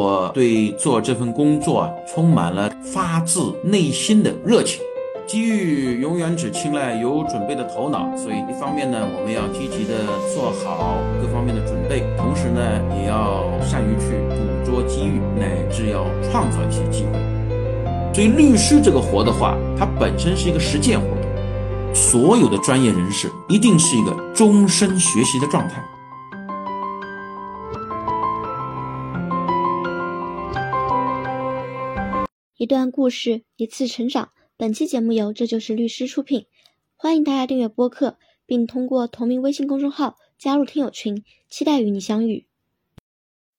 我对做这份工作啊，充满了发自内心的热情。机遇永远只青睐有准备的头脑，所以一方面呢，我们要积极的做好各方面的准备，同时呢，也要善于去捕捉机遇，乃至要创造一些机会。所以，律师这个活的话，它本身是一个实践活动，所有的专业人士一定是一个终身学习的状态。一段故事，一次成长。本期节目由这就是律师出品，欢迎大家订阅播客，并通过同名微信公众号加入听友群，期待与你相遇。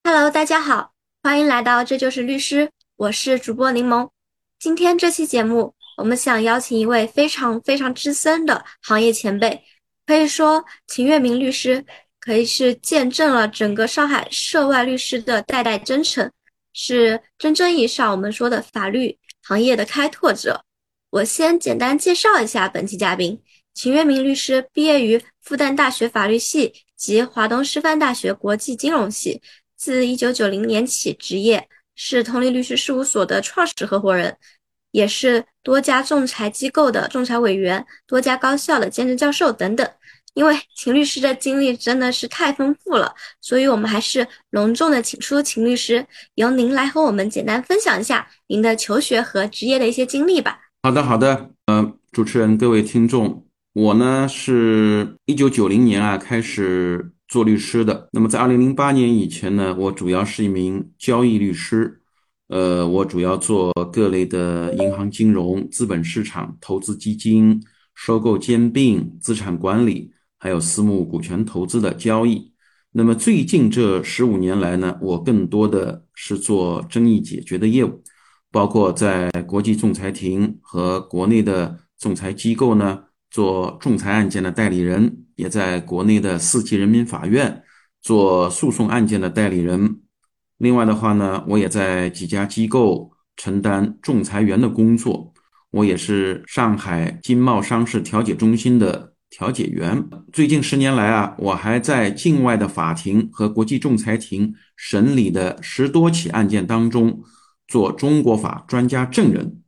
Hello，大家好，欢迎来到这就是律师，我是主播柠檬。今天这期节目，我们想邀请一位非常非常资深的行业前辈，可以说秦月明律师可以是见证了整个上海涉外律师的代代征程，是真正意义上我们说的法律行业的开拓者。我先简单介绍一下本期嘉宾秦月明律师，毕业于复旦大学法律系及华东师范大学国际金融系，自一九九零年起执业，是同力律师事务所的创始合伙人，也是多家仲裁机构的仲裁委员，多家高校的兼职教授等等。因为秦律师的经历真的是太丰富了，所以我们还是隆重的请出秦律师，由您来和我们简单分享一下您的求学和职业的一些经历吧。好的，好的，呃，主持人，各位听众，我呢是一九九零年啊开始做律师的。那么在二零零八年以前呢，我主要是一名交易律师，呃，我主要做各类的银行金融、资本市场、投资基金、收购兼并、资产管理，还有私募股权投资的交易。那么最近这十五年来呢，我更多的是做争议解决的业务。包括在国际仲裁庭和国内的仲裁机构呢做仲裁案件的代理人，也在国内的四级人民法院做诉讼案件的代理人。另外的话呢，我也在几家机构承担仲裁员的工作，我也是上海经贸商事调解中心的调解员。最近十年来啊，我还在境外的法庭和国际仲裁庭审理的十多起案件当中。做中国法专家证人，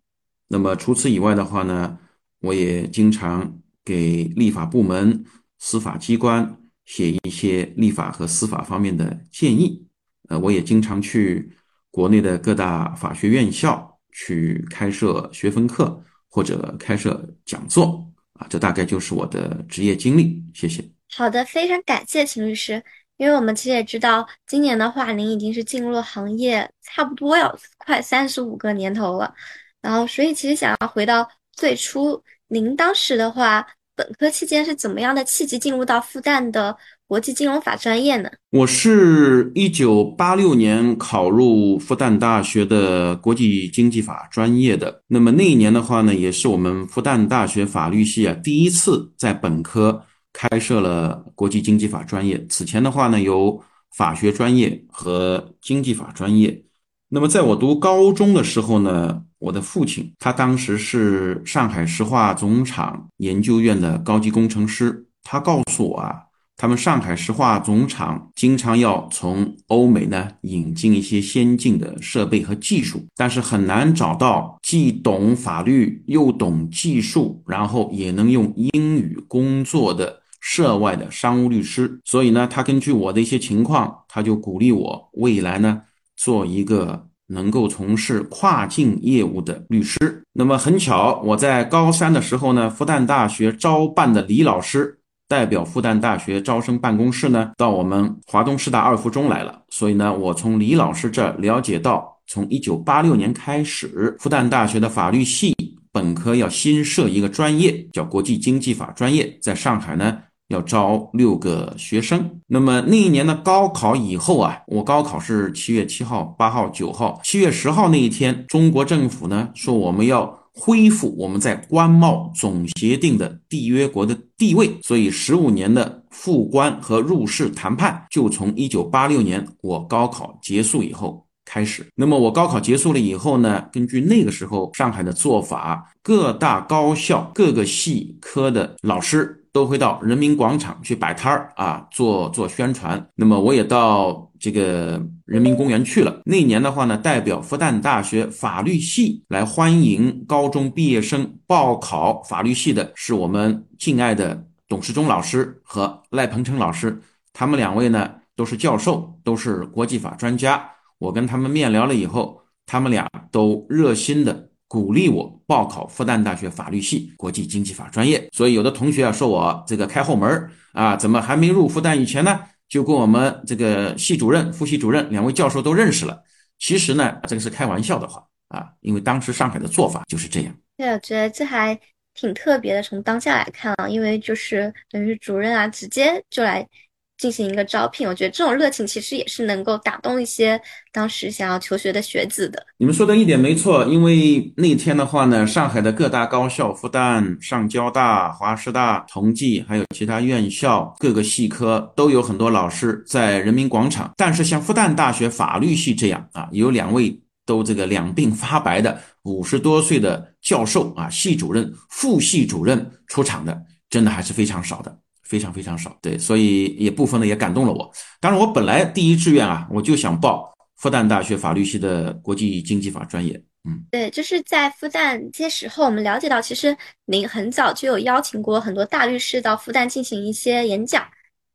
那么除此以外的话呢，我也经常给立法部门、司法机关写一些立法和司法方面的建议。呃，我也经常去国内的各大法学院校去开设学分课或者开设讲座。这大概就是我的职业经历。谢谢。好的，非常感谢秦律师。因为我们其实也知道，今年的话，您已经是进入行业，差不多要快三十五个年头了。然后，所以其实想要回到最初，您当时的话，本科期间是怎么样的契机进入到复旦的国际金融法专业呢？我是一九八六年考入复旦大学的国际经济法专业的。那么那一年的话呢，也是我们复旦大学法律系啊第一次在本科。开设了国际经济法专业。此前的话呢，有法学专业和经济法专业。那么在我读高中的时候呢，我的父亲他当时是上海石化总厂研究院的高级工程师。他告诉我啊，他们上海石化总厂经常要从欧美呢引进一些先进的设备和技术，但是很难找到既懂法律又懂技术，然后也能用英语工作的。涉外的商务律师，所以呢，他根据我的一些情况，他就鼓励我未来呢做一个能够从事跨境业务的律师。那么很巧，我在高三的时候呢，复旦大学招办的李老师代表复旦大学招生办公室呢到我们华东师大二附中来了，所以呢，我从李老师这了解到，从一九八六年开始，复旦大学的法律系本科要新设一个专业，叫国际经济法专业，在上海呢。要招六个学生，那么那一年的高考以后啊，我高考是七月七号、八号、九号，七月十号那一天，中国政府呢说我们要恢复我们在关贸总协定的缔约国的地位，所以十五年的复关和入世谈判就从一九八六年我高考结束以后开始。那么我高考结束了以后呢，根据那个时候上海的做法，各大高校各个系科的老师。都会到人民广场去摆摊儿啊，做做宣传。那么我也到这个人民公园去了。那年的话呢，代表复旦大学法律系来欢迎高中毕业生报考法律系的，是我们敬爱的董世忠老师和赖鹏程老师。他们两位呢都是教授，都是国际法专家。我跟他们面聊了以后，他们俩都热心的。鼓励我报考复旦大学法律系国际经济法专业，所以有的同学啊说我这个开后门啊，怎么还没入复旦以前呢，就跟我们这个系主任、副系主任两位教授都认识了。其实呢，这个是开玩笑的话啊，因为当时上海的做法就是这样。对，我觉得这还挺特别的。从当下来看啊，因为就是等于主任啊，直接就来。进行一个招聘，我觉得这种热情其实也是能够打动一些当时想要求学的学子的。你们说的一点没错，因为那天的话呢，上海的各大高校，复旦、上交大、华师大、同济，还有其他院校各个系科都有很多老师在人民广场。但是像复旦大学法律系这样啊，有两位都这个两鬓发白的五十多岁的教授啊，系主任、副系主任出场的，真的还是非常少的。非常非常少，对，所以也部分的也感动了我。当然，我本来第一志愿啊，我就想报复旦大学法律系的国际经济法专业。嗯，对，就是在复旦这些时候，我们了解到，其实您很早就有邀请过很多大律师到复旦进行一些演讲。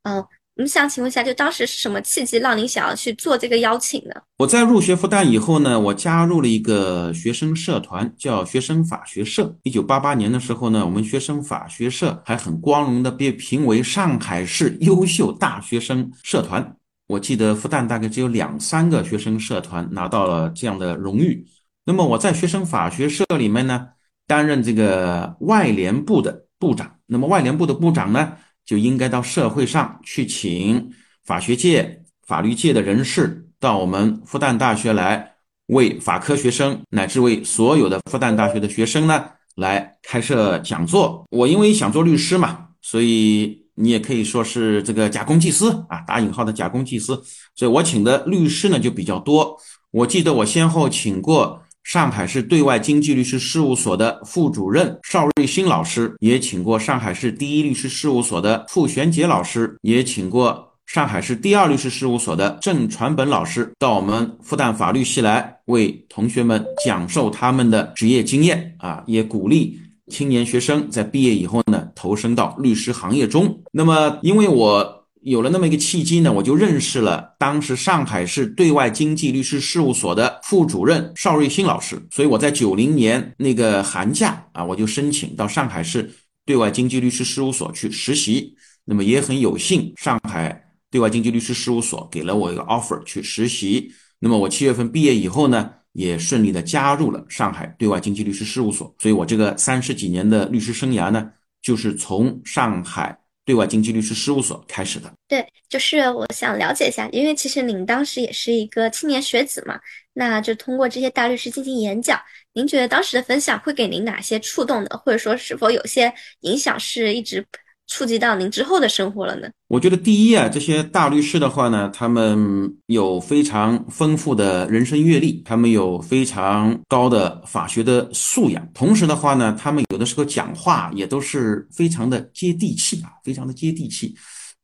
嗯。我们想请问一下，就当时是什么契机让您想要去做这个邀请呢？我在入学复旦以后呢，我加入了一个学生社团，叫学生法学社。一九八八年的时候呢，我们学生法学社还很光荣的被评为上海市优秀大学生社团。我记得复旦大概只有两三个学生社团拿到了这样的荣誉。那么我在学生法学社里面呢，担任这个外联部的部长。那么外联部的部长呢？就应该到社会上去，请法学界、法律界的人士到我们复旦大学来，为法科学生乃至为所有的复旦大学的学生呢，来开设讲座。我因为想做律师嘛，所以你也可以说是这个假公济私啊，打引号的假公济私。所以我请的律师呢就比较多。我记得我先后请过。上海市对外经济律师事务所的副主任邵瑞新老师，也请过上海市第一律师事务所的傅玄杰老师，也请过上海市第二律师事务所的郑传本老师，到我们复旦法律系来为同学们讲授他们的职业经验啊，也鼓励青年学生在毕业以后呢投身到律师行业中。那么，因为我。有了那么一个契机呢，我就认识了当时上海市对外经济律师事务所的副主任邵瑞新老师，所以我在九零年那个寒假啊，我就申请到上海市对外经济律师事务所去实习。那么也很有幸，上海对外经济律师事务所给了我一个 offer 去实习。那么我七月份毕业以后呢，也顺利的加入了上海对外经济律师事务所。所以我这个三十几年的律师生涯呢，就是从上海。对外经济律师事务所开始的，对，就是我想了解一下，因为其实您当时也是一个青年学子嘛，那就通过这些大律师进行演讲，您觉得当时的分享会给您哪些触动的，或者说是否有些影响是一直？触及到您之后的生活了呢？我觉得第一啊，这些大律师的话呢，他们有非常丰富的人生阅历，他们有非常高的法学的素养，同时的话呢，他们有的时候讲话也都是非常的接地气啊，非常的接地气。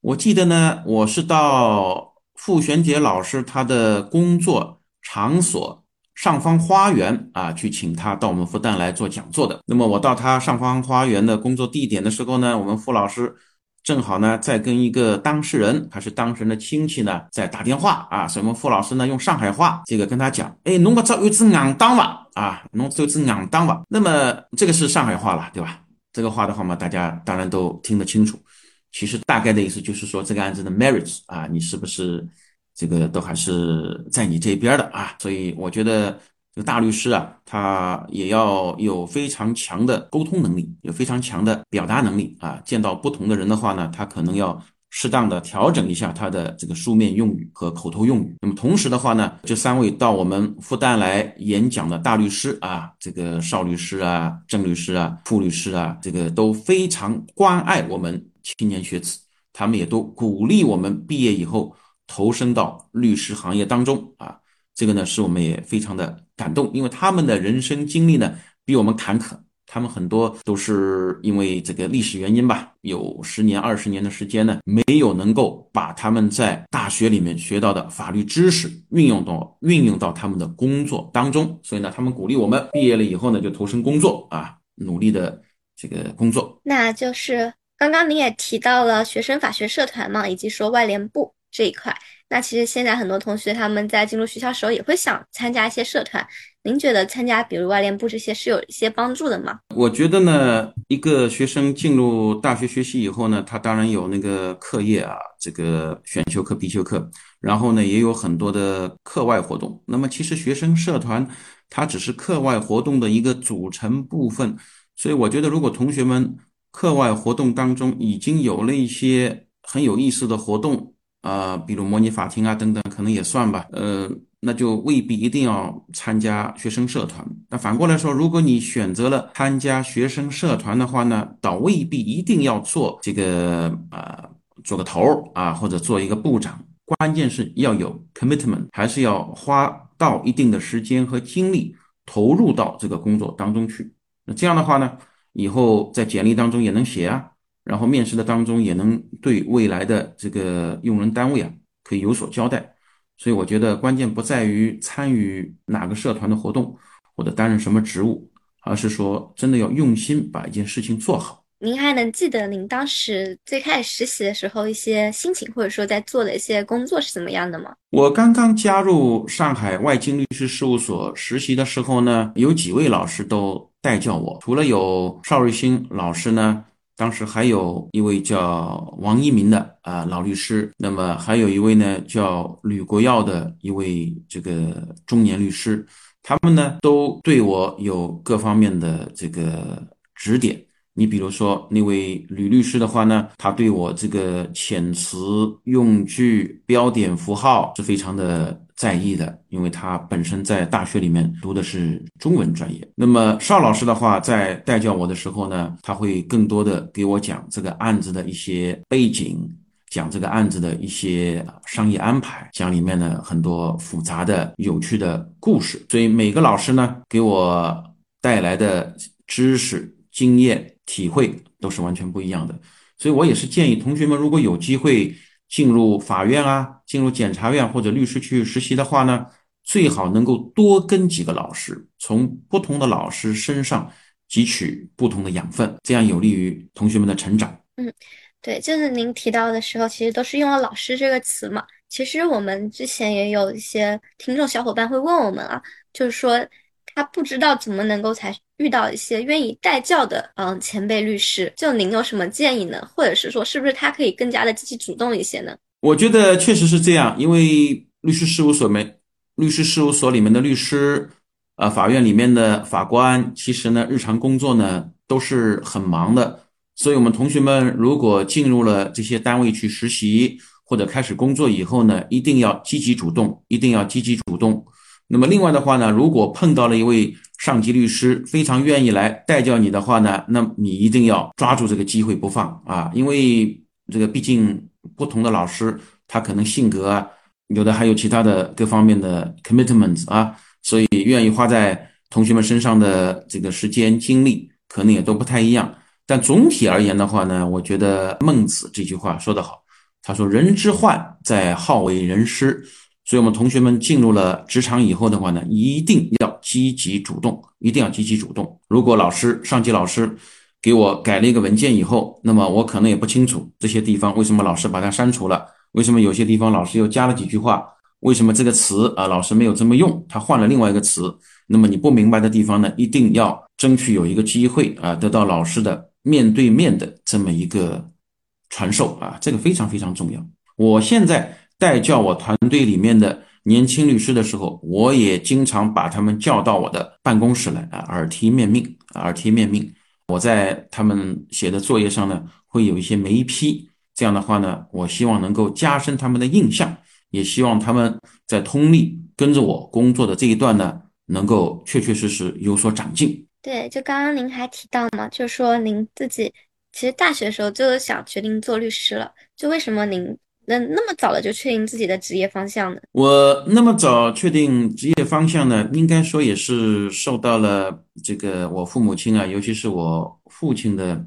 我记得呢，我是到傅玄杰老师他的工作场所。上方花园啊，去请他到我们复旦来做讲座的。那么我到他上方花园的工作地点的时候呢，我们傅老师正好呢在跟一个当事人，还是当事人的亲戚呢，在打电话啊。所以我们傅老师呢用上海话这个跟他讲，哎，侬不知有只硬当吧？啊，侬有只硬当吧？那么这个是上海话了，对吧？这个话的话嘛，大家当然都听得清楚。其实大概的意思就是说，这个案子的 merits 啊，你是不是？这个都还是在你这边的啊，所以我觉得这个大律师啊，他也要有非常强的沟通能力，有非常强的表达能力啊。见到不同的人的话呢，他可能要适当的调整一下他的这个书面用语和口头用语。那么同时的话呢，这三位到我们复旦来演讲的大律师啊，这个邵律师啊、郑律师啊、傅律师啊，这个都非常关爱我们青年学子，他们也都鼓励我们毕业以后。投身到律师行业当中啊，这个呢，使我们也非常的感动，因为他们的人生经历呢比我们坎坷。他们很多都是因为这个历史原因吧，有十年、二十年的时间呢，没有能够把他们在大学里面学到的法律知识运用到运用到他们的工作当中。所以呢，他们鼓励我们毕业了以后呢，就投身工作啊，努力的这个工作。那就是刚刚您也提到了学生法学社团嘛，以及说外联部这一块。那其实现在很多同学他们在进入学校时候也会想参加一些社团，您觉得参加比如外联部这些是有一些帮助的吗？我觉得呢，一个学生进入大学学习以后呢，他当然有那个课业啊，这个选修课、必修课，然后呢也有很多的课外活动。那么其实学生社团它只是课外活动的一个组成部分，所以我觉得如果同学们课外活动当中已经有了一些很有意思的活动。啊，比如模拟法庭啊等等，可能也算吧。呃，那就未必一定要参加学生社团。那反过来说，如果你选择了参加学生社团的话呢，倒未必一定要做这个啊，做个头儿啊，或者做一个部长。关键是要有 commitment，还是要花到一定的时间和精力投入到这个工作当中去。那这样的话呢，以后在简历当中也能写啊。然后面试的当中也能对未来的这个用人单位啊可以有所交代，所以我觉得关键不在于参与哪个社团的活动或者担任什么职务，而是说真的要用心把一件事情做好。您还能记得您当时最开始实习的时候一些心情，或者说在做的一些工作是怎么样的吗？我刚刚加入上海外经律师事务所实习的时候呢，有几位老师都带教我，除了有邵瑞新老师呢。当时还有一位叫王一鸣的啊老律师，那么还有一位呢叫吕国耀的一位这个中年律师，他们呢都对我有各方面的这个指点。你比如说那位吕律师的话呢，他对我这个遣词用句、标点符号是非常的。在意的，因为他本身在大学里面读的是中文专业。那么邵老师的话，在带教我的时候呢，他会更多的给我讲这个案子的一些背景，讲这个案子的一些商业安排，讲里面的很多复杂的、有趣的故事。所以每个老师呢，给我带来的知识、经验、体会都是完全不一样的。所以我也是建议同学们，如果有机会。进入法院啊，进入检察院或者律师去实习的话呢，最好能够多跟几个老师，从不同的老师身上汲取不同的养分，这样有利于同学们的成长。嗯，对，就是您提到的时候，其实都是用了“老师”这个词嘛。其实我们之前也有一些听众小伙伴会问我们啊，就是说他不知道怎么能够才遇到一些愿意带教的嗯前辈律师，就您有什么建议呢？或者是说，是不是他可以更加的积极主动一些呢？我觉得确实是这样，因为律师事务所没律师事务所里面的律师，呃，法院里面的法官，其实呢，日常工作呢都是很忙的。所以，我们同学们如果进入了这些单位去实习或者开始工作以后呢，一定要积极主动，一定要积极主动。那么，另外的话呢，如果碰到了一位上级律师非常愿意来带教你的话呢，那你一定要抓住这个机会不放啊，因为这个毕竟。不同的老师，他可能性格啊，有的还有其他的各方面的 commitments 啊，所以愿意花在同学们身上的这个时间精力，可能也都不太一样。但总体而言的话呢，我觉得孟子这句话说得好，他说：“人之患在好为人师。”所以，我们同学们进入了职场以后的话呢，一定要积极主动，一定要积极主动。如果老师、上级老师，给我改了一个文件以后，那么我可能也不清楚这些地方为什么老师把它删除了，为什么有些地方老师又加了几句话，为什么这个词啊老师没有这么用，他换了另外一个词。那么你不明白的地方呢，一定要争取有一个机会啊，得到老师的面对面的这么一个传授啊，这个非常非常重要。我现在带教我团队里面的年轻律师的时候，我也经常把他们叫到我的办公室来啊，耳提面命，耳提面命。我在他们写的作业上呢，会有一些眉批。这样的话呢，我希望能够加深他们的印象，也希望他们在通力跟着我工作的这一段呢，能够确确实实有所长进。对，就刚刚您还提到嘛，就是说您自己其实大学的时候就想决定做律师了，就为什么您？那那么早了就确定自己的职业方向呢？我那么早确定职业方向呢，应该说也是受到了这个我父母亲啊，尤其是我父亲的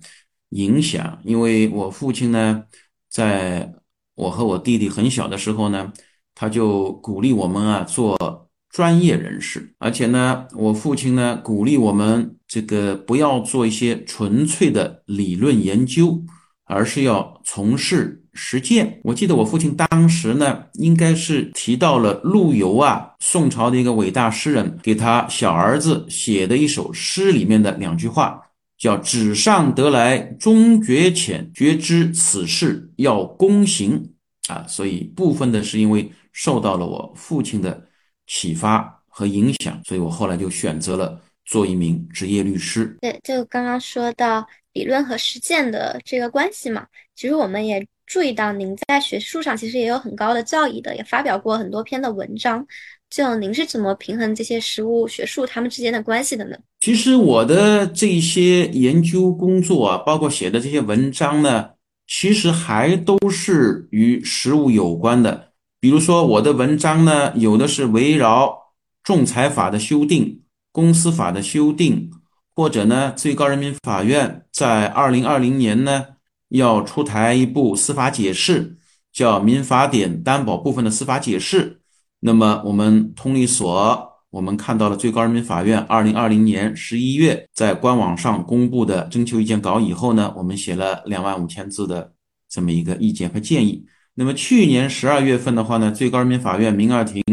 影响，因为我父亲呢，在我和我弟弟很小的时候呢，他就鼓励我们啊做专业人士，而且呢，我父亲呢鼓励我们这个不要做一些纯粹的理论研究，而是要从事。实践，我记得我父亲当时呢，应该是提到了陆游啊，宋朝的一个伟大诗人，给他小儿子写的一首诗里面的两句话，叫“纸上得来终觉浅，觉知此事要躬行”啊，所以部分的是因为受到了我父亲的启发和影响，所以我后来就选择了做一名职业律师。对，就刚刚说到理论和实践的这个关系嘛，其实我们也。注意到您在学术上其实也有很高的造诣的，也发表过很多篇的文章。就您是怎么平衡这些实务学术他们之间的关系的呢？其实我的这些研究工作啊，包括写的这些文章呢，其实还都是与实务有关的。比如说我的文章呢，有的是围绕仲裁法的修订、公司法的修订，或者呢，最高人民法院在二零二零年呢。要出台一部司法解释，叫《民法典担保部分的司法解释》。那么，我们通力所，我们看到了最高人民法院二零二零年十一月在官网上公布的征求意见稿以后呢，我们写了两万五千字的这么一个意见和建议。那么，去年十二月份的话呢，最高人民法院民二庭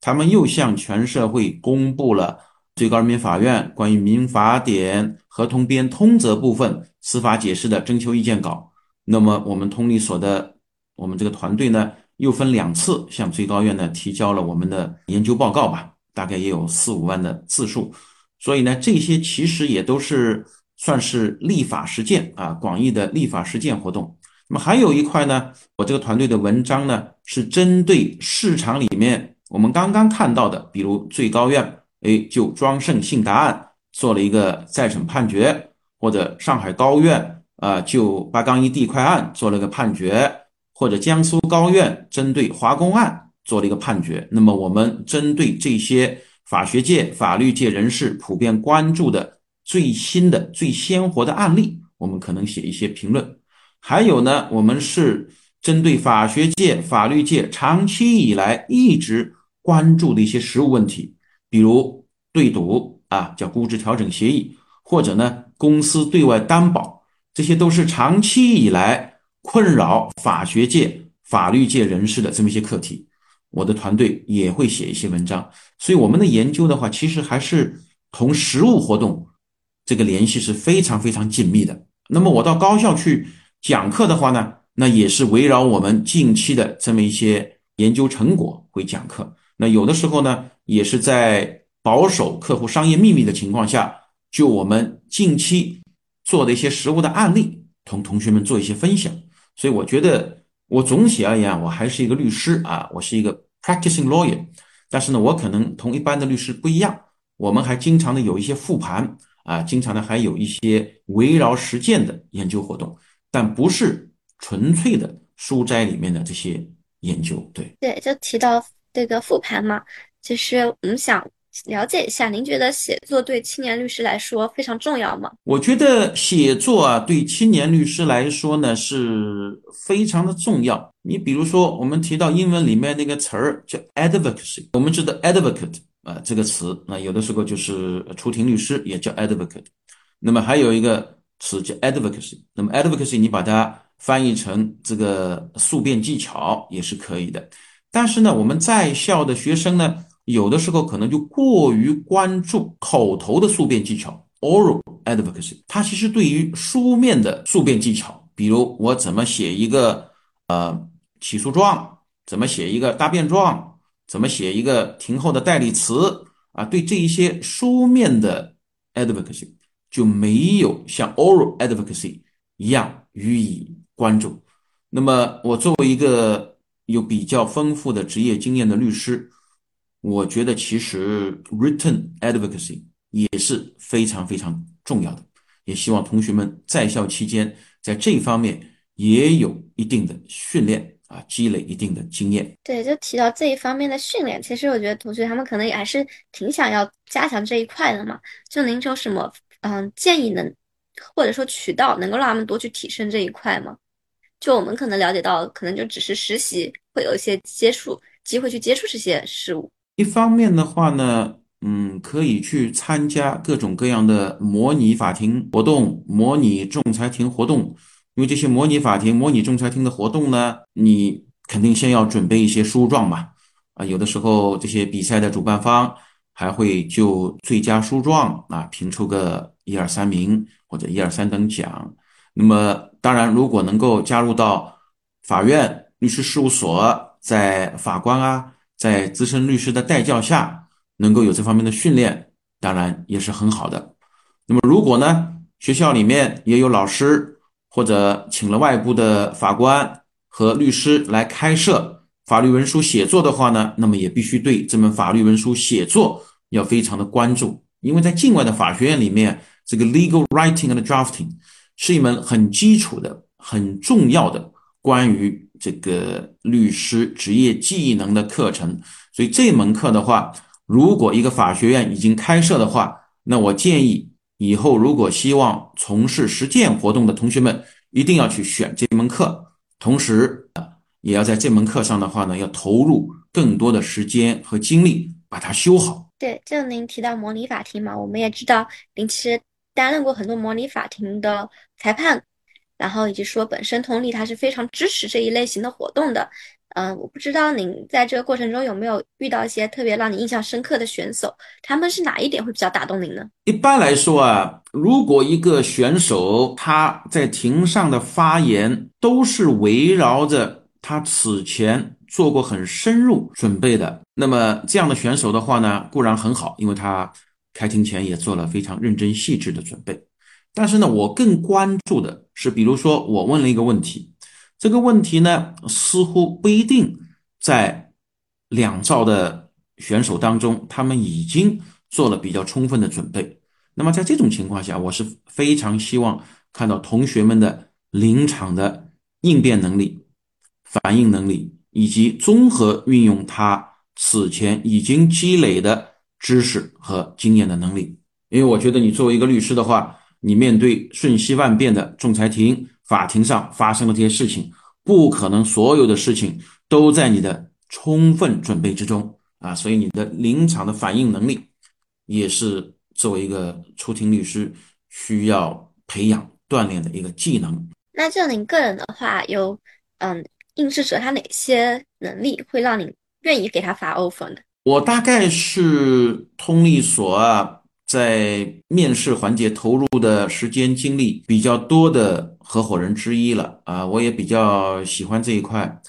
他们又向全社会公布了最高人民法院关于民法典合同编通则部分。司法解释的征求意见稿，那么我们通力所的我们这个团队呢，又分两次向最高院呢提交了我们的研究报告吧，大概也有四五万的字数，所以呢，这些其实也都是算是立法实践啊，广义的立法实践活动。那么还有一块呢，我这个团队的文章呢，是针对市场里面我们刚刚看到的，比如最高院哎就庄胜信达案做了一个再审判决。或者上海高院啊，就八杠一地块案做了个判决，或者江苏高院针对华工案做了一个判决。那么，我们针对这些法学界、法律界人士普遍关注的最新的、最鲜活的案例，我们可能写一些评论。还有呢，我们是针对法学界、法律界长期以来一直关注的一些实务问题，比如对赌啊，叫估值调整协议，或者呢。公司对外担保，这些都是长期以来困扰法学界、法律界人士的这么一些课题。我的团队也会写一些文章，所以我们的研究的话，其实还是同实务活动这个联系是非常非常紧密的。那么我到高校去讲课的话呢，那也是围绕我们近期的这么一些研究成果会讲课。那有的时候呢，也是在保守客户商业秘密的情况下。就我们近期做的一些实物的案例，同同学们做一些分享。所以我觉得，我总体而言，我还是一个律师啊，我是一个 practicing lawyer。但是呢，我可能同一般的律师不一样，我们还经常的有一些复盘啊，经常的还有一些围绕实践的研究活动，但不是纯粹的书斋里面的这些研究。对对，就提到这个复盘嘛，其实我们想。了解一下，您觉得写作对青年律师来说非常重要吗？我觉得写作啊，对青年律师来说呢是非常的重要。你比如说，我们提到英文里面那个词儿叫 advocacy，我们知道 advocate 啊这个词，那有的时候就是出庭律师也叫 advocate。那么还有一个词叫 advocacy，那么 advocacy 你把它翻译成这个诉辩技巧也是可以的。但是呢，我们在校的学生呢。有的时候可能就过于关注口头的诉辩技巧 （oral advocacy），它其实对于书面的诉辩技巧，比如我怎么写一个呃起诉状，怎么写一个答辩状，怎么写一个庭后的代理词啊，对这一些书面的 advocacy 就没有像 oral advocacy 一样予以关注。那么，我作为一个有比较丰富的职业经验的律师。我觉得其实 written advocacy 也是非常非常重要的，也希望同学们在校期间在这一方面也有一定的训练啊。啊，积累一定的经验。对，就提到这一方面的训练，其实我觉得同学他们可能也还是挺想要加强这一块的嘛。就您有什么嗯建议能，或者说渠道能够让他们多去提升这一块吗？就我们可能了解到，可能就只是实习会有一些接触机会去接触这些事物。一方面的话呢，嗯，可以去参加各种各样的模拟法庭活动、模拟仲裁庭活动。因为这些模拟法庭、模拟仲裁庭的活动呢，你肯定先要准备一些书状嘛。啊，有的时候这些比赛的主办方还会就最佳书状啊评出个一二三名或者一二三等奖。那么当然，如果能够加入到法院律师事务所，在法官啊，在资深律师的带教下，能够有这方面的训练，当然也是很好的。那么如果呢，学校里面也有老师。或者请了外部的法官和律师来开设法律文书写作的话呢，那么也必须对这门法律文书写作要非常的关注，因为在境外的法学院里面，这个 legal writing and drafting 是一门很基础的、很重要的关于这个律师职业技能的课程。所以这门课的话，如果一个法学院已经开设的话，那我建议。以后如果希望从事实践活动的同学们，一定要去选这门课，同时也要在这门课上的话呢，要投入更多的时间和精力把它修好。对，就您提到模拟法庭嘛，我们也知道您其实担任过很多模拟法庭的裁判，然后以及说本身同理他是非常支持这一类型的活动的。嗯，我不知道您在这个过程中有没有遇到一些特别让你印象深刻的选手，他们是哪一点会比较打动您呢？一般来说啊，如果一个选手他在庭上的发言都是围绕着他此前做过很深入准备的，那么这样的选手的话呢，固然很好，因为他开庭前也做了非常认真细致的准备。但是呢，我更关注的是，比如说我问了一个问题。这个问题呢，似乎不一定在两兆的选手当中，他们已经做了比较充分的准备。那么在这种情况下，我是非常希望看到同学们的临场的应变能力、反应能力，以及综合运用他此前已经积累的知识和经验的能力。因为我觉得，你作为一个律师的话，你面对瞬息万变的仲裁庭。法庭上发生的这些事情，不可能所有的事情都在你的充分准备之中啊，所以你的临场的反应能力，也是作为一个出庭律师需要培养锻炼的一个技能。那就您个人的话，有嗯，应试者他哪些能力会让你愿意给他发 offer 呢？我大概是通力所啊。在面试环节投入的时间精力比较多的合伙人之一了啊，我也比较喜欢这一块。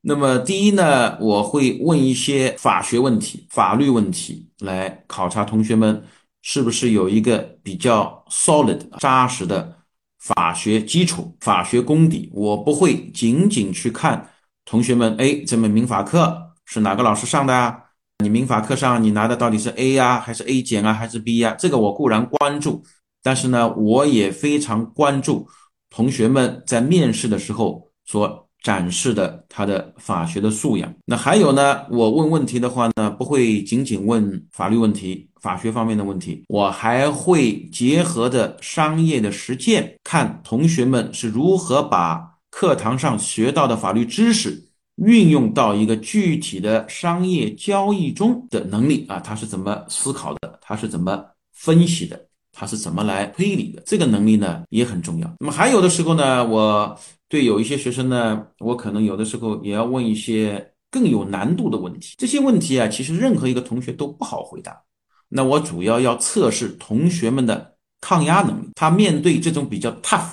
那么第一呢，我会问一些法学问题、法律问题，来考察同学们是不是有一个比较 solid 扎实的法学基础、法学功底。我不会仅仅去看同学们，哎，这门民法课是哪个老师上的啊？你民法课上你拿的到底是 A 呀，还是 A 减啊，还是 B 呀？这个我固然关注，但是呢，我也非常关注同学们在面试的时候所展示的他的法学的素养。那还有呢，我问问题的话呢，不会仅仅问法律问题、法学方面的问题，我还会结合的商业的实践，看同学们是如何把课堂上学到的法律知识。运用到一个具体的商业交易中的能力啊，他是怎么思考的？他是怎么分析的？他是怎么来推理的？这个能力呢也很重要。那么还有的时候呢，我对有一些学生呢，我可能有的时候也要问一些更有难度的问题。这些问题啊，其实任何一个同学都不好回答。那我主要要测试同学们的抗压能力。他面对这种比较 tough、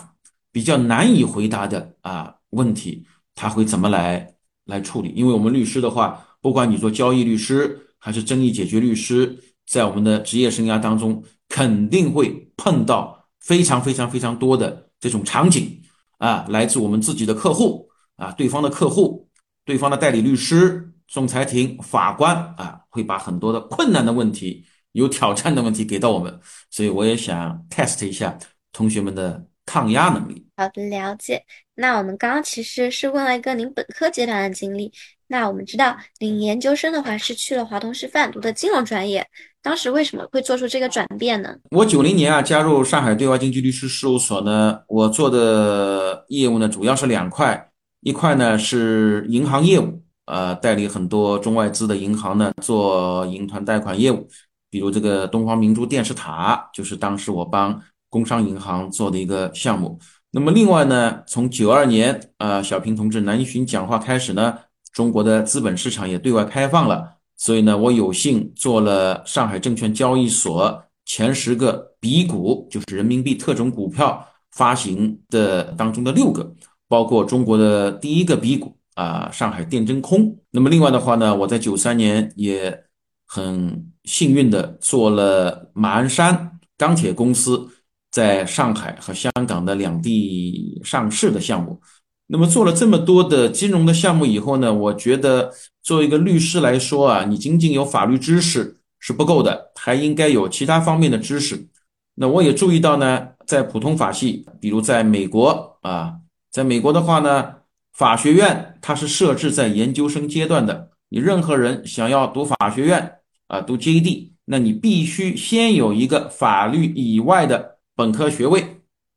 比较难以回答的啊问题，他会怎么来？来处理，因为我们律师的话，不管你做交易律师还是争议解决律师，在我们的职业生涯当中，肯定会碰到非常非常非常多的这种场景啊，来自我们自己的客户啊，对方的客户，对方的代理律师、仲裁庭法官啊，会把很多的困难的问题、有挑战的问题给到我们，所以我也想 test 一下同学们的抗压能力。好的，了解。那我们刚刚其实是问了一个您本科阶段的经历。那我们知道，您研究生的话是去了华东师范读的金融专业，当时为什么会做出这个转变呢？我九零年啊加入上海对外经济律师事务所呢，我做的业务呢主要是两块，一块呢是银行业务，呃，代理很多中外资的银行呢做银团贷款业务，比如这个东方明珠电视塔，就是当时我帮工商银行做的一个项目。那么另外呢，从九二年啊，小平同志南巡讲话开始呢。中国的资本市场也对外开放了，所以呢，我有幸做了上海证券交易所前十个比股，就是人民币特种股票发行的当中的六个，包括中国的第一个比股啊，上海电真空。那么另外的话呢，我在九三年也很幸运的做了马鞍山钢铁公司在上海和香港的两地上市的项目。那么做了这么多的金融的项目以后呢，我觉得作为一个律师来说啊，你仅仅有法律知识是不够的，还应该有其他方面的知识。那我也注意到呢，在普通法系，比如在美国啊，在美国的话呢，法学院它是设置在研究生阶段的。你任何人想要读法学院啊，读 JD，那你必须先有一个法律以外的本科学位，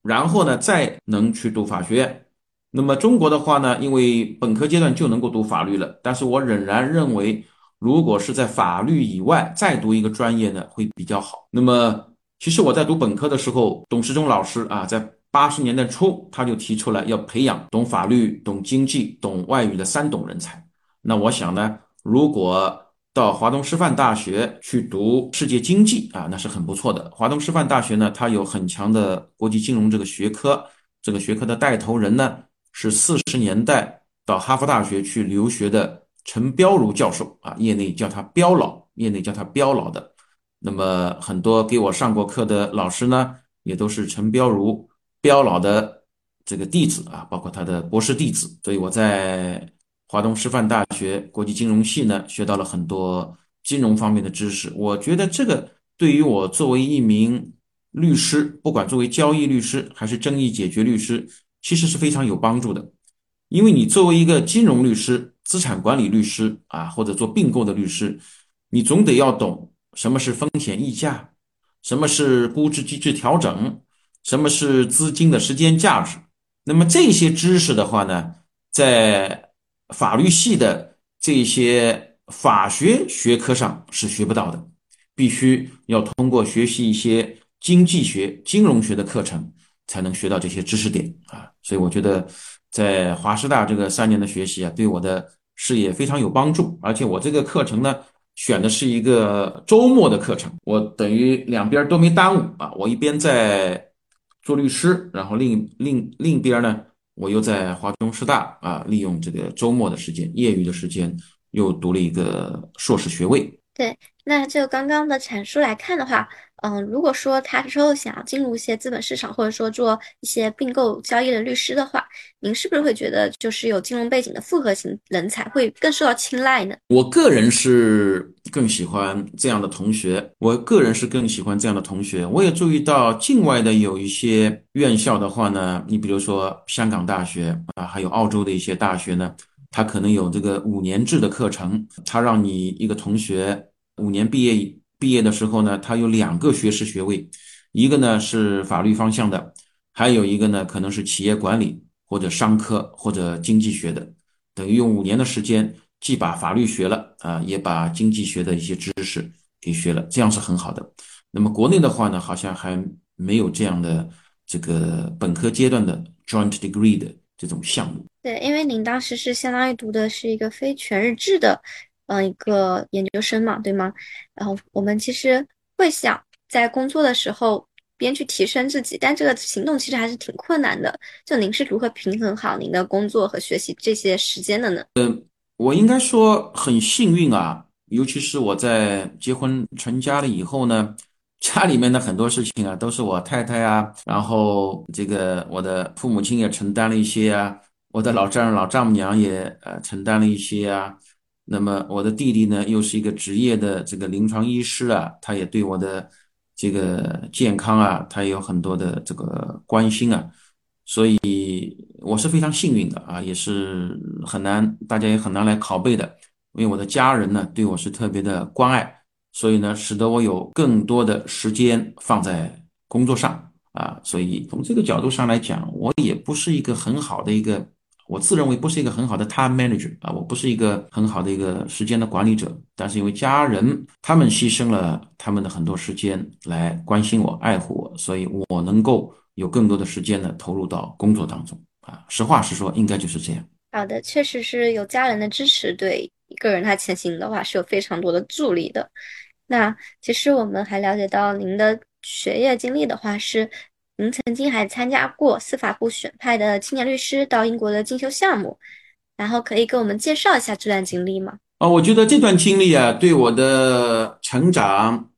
然后呢，再能去读法学院。那么中国的话呢，因为本科阶段就能够读法律了，但是我仍然认为，如果是在法律以外再读一个专业呢，会比较好。那么其实我在读本科的时候，董时中老师啊，在八十年代初他就提出来要培养懂法律、懂经济、懂外语的三懂人才。那我想呢，如果到华东师范大学去读世界经济啊，那是很不错的。华东师范大学呢，它有很强的国际金融这个学科，这个学科的带头人呢。是四十年代到哈佛大学去留学的陈彪如教授啊，业内叫他彪老，业内叫他彪老的。那么很多给我上过课的老师呢，也都是陈彪如彪老的这个弟子啊，包括他的博士弟子。所以我在华东师范大学国际金融系呢，学到了很多金融方面的知识。我觉得这个对于我作为一名律师，不管作为交易律师还是争议解决律师。其实是非常有帮助的，因为你作为一个金融律师、资产管理律师啊，或者做并购的律师，你总得要懂什么是风险溢价，什么是估值机制调整，什么是资金的时间价值。那么这些知识的话呢，在法律系的这些法学学科上是学不到的，必须要通过学习一些经济学、金融学的课程。才能学到这些知识点啊，所以我觉得在华师大这个三年的学习啊，对我的事业非常有帮助。而且我这个课程呢，选的是一个周末的课程，我等于两边都没耽误啊。我一边在做律师，然后另另另一边呢，我又在华中师大啊，利用这个周末的时间、业余的时间，又读了一个硕士学位。对，那就刚刚的阐述来看的话。嗯，如果说他之后想要进入一些资本市场，或者说做一些并购交易的律师的话，您是不是会觉得就是有金融背景的复合型人才会更受到青睐呢？我个人是更喜欢这样的同学，我个人是更喜欢这样的同学。我也注意到境外的有一些院校的话呢，你比如说香港大学啊，还有澳洲的一些大学呢，他可能有这个五年制的课程，他让你一个同学五年毕业。毕业的时候呢，他有两个学士学位，一个呢是法律方向的，还有一个呢可能是企业管理或者商科或者经济学的，等于用五年的时间，既把法律学了啊，也把经济学的一些知识给学了，这样是很好的。那么国内的话呢，好像还没有这样的这个本科阶段的 joint degree 的这种项目。对，因为您当时是相当于读的是一个非全日制的。嗯，一个研究生嘛，对吗？然后我们其实会想在工作的时候边去提升自己，但这个行动其实还是挺困难的。就您是如何平衡好您的工作和学习这些时间的呢？嗯，我应该说很幸运啊，尤其是我在结婚成家了以后呢，家里面的很多事情啊，都是我太太啊，然后这个我的父母亲也承担了一些啊，我的老丈人老丈母娘也呃承担了一些啊。那么我的弟弟呢，又是一个职业的这个临床医师啊，他也对我的这个健康啊，他有很多的这个关心啊。所以我是非常幸运的啊，也是很难，大家也很难来拷贝的。因为我的家人呢对我是特别的关爱，所以呢使得我有更多的时间放在工作上啊。所以从这个角度上来讲，我也不是一个很好的一个，我自认为不是一个很好的 time manager 啊，我不是一个很好的一个时间的管理者。但是因为家人他们牺牲了他们的很多时间来关心我、爱护我，所以我能够。有更多的时间呢，投入到工作当中啊。实话实说，应该就是这样。好的，确实是有家人的支持，对一个人他前行的话是有非常多的助力的。那其实我们还了解到您的学业经历的话，是您曾经还参加过司法部选派的青年律师到英国的进修项目，然后可以给我们介绍一下这段经历吗？哦，我觉得这段经历啊，对我的成长，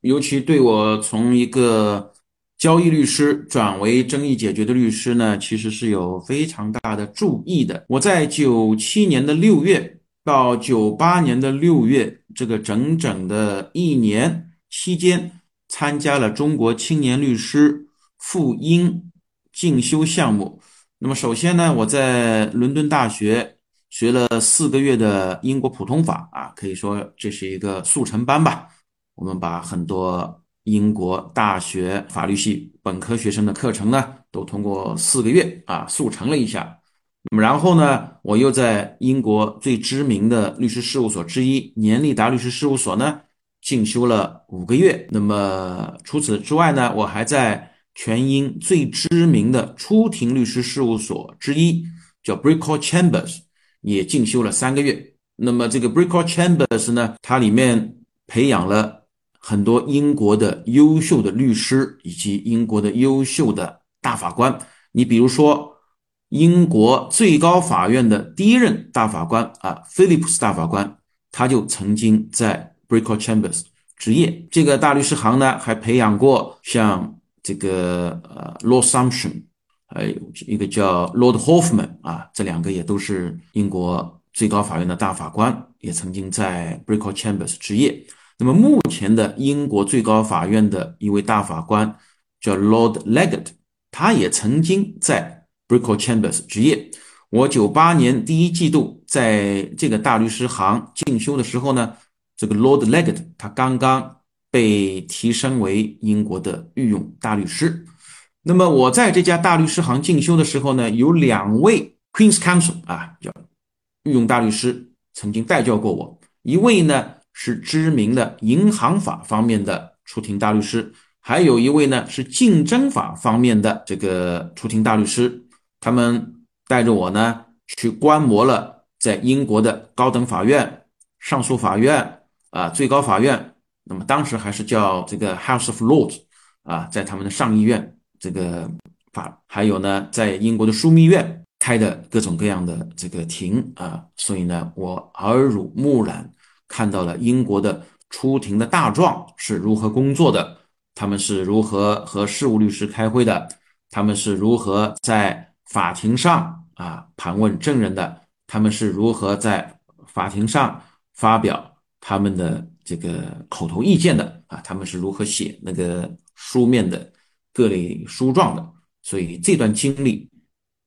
尤其对我从一个。交易律师转为争议解决的律师呢，其实是有非常大的注意的。我在九七年的六月到九八年的六月这个整整的一年期间，参加了中国青年律师赴英进修项目。那么，首先呢，我在伦敦大学学了四个月的英国普通法啊，可以说这是一个速成班吧。我们把很多。英国大学法律系本科学生的课程呢，都通过四个月啊速成了一下。那么然后呢，我又在英国最知名的律师事务所之一年利达律师事务所呢进修了五个月。那么除此之外呢，我还在全英最知名的出庭律师事务所之一叫 Brickell Chambers 也进修了三个月。那么这个 Brickell Chambers 呢，它里面培养了。很多英国的优秀的律师以及英国的优秀的大法官，你比如说英国最高法院的第一任大法官啊，菲利普斯大法官，他就曾经在 Brickle Chambers 执业。这个大律师行呢，还培养过像这个呃 Lord Sumption，还有一个叫 Lord Hoffman 啊，这两个也都是英国最高法院的大法官，也曾经在 Brickle Chambers 执业。那么目前的英国最高法院的一位大法官叫 Lord Leggett，他也曾经在 Brickell Chambers 职业。我九八年第一季度在这个大律师行进修的时候呢，这个 Lord Leggett 他刚刚被提升为英国的御用大律师。那么我在这家大律师行进修的时候呢，有两位 Queen's Counsel 啊，叫御用大律师曾经带教过我，一位呢。是知名的银行法方面的出庭大律师，还有一位呢是竞争法方面的这个出庭大律师。他们带着我呢去观摩了在英国的高等法院、上诉法院啊、最高法院。那么当时还是叫这个 House of Lords 啊，在他们的上议院这个法，还有呢在英国的枢密院开的各种各样的这个庭啊。所以呢，我耳濡目染。看到了英国的出庭的大状是如何工作的，他们是如何和事务律师开会的，他们是如何在法庭上啊盘问证人的，他们是如何在法庭上发表他们的这个口头意见的啊，他们是如何写那个书面的各类书状的。所以这段经历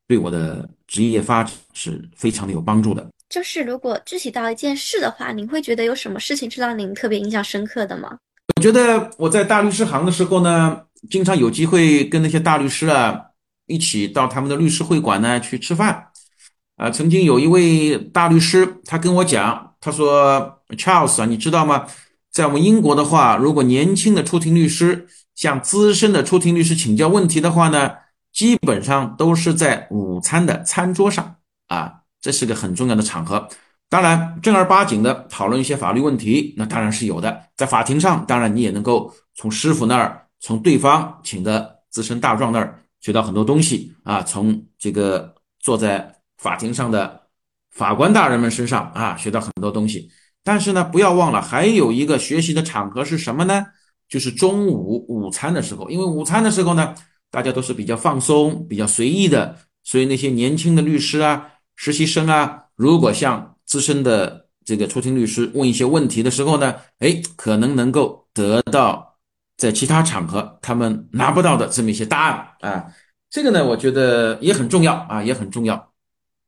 对我的职业发展是非常的有帮助的。就是如果具体到一件事的话，您会觉得有什么事情是让您特别印象深刻的吗？我觉得我在大律师行的时候呢，经常有机会跟那些大律师啊一起到他们的律师会馆呢去吃饭。啊，曾经有一位大律师，他跟我讲，他说：“Charles 啊，你知道吗？在我们英国的话，如果年轻的出庭律师向资深的出庭律师请教问题的话呢，基本上都是在午餐的餐桌上啊。”这是个很重要的场合，当然正儿八经的讨论一些法律问题，那当然是有的。在法庭上，当然你也能够从师傅那儿、从对方请的资深大状那儿学到很多东西啊，从这个坐在法庭上的法官大人们身上啊学到很多东西。但是呢，不要忘了还有一个学习的场合是什么呢？就是中午午餐的时候，因为午餐的时候呢，大家都是比较放松、比较随意的，所以那些年轻的律师啊。实习生啊，如果向资深的这个出庭律师问一些问题的时候呢，哎，可能能够得到在其他场合他们拿不到的这么一些答案啊。这个呢，我觉得也很重要啊，也很重要，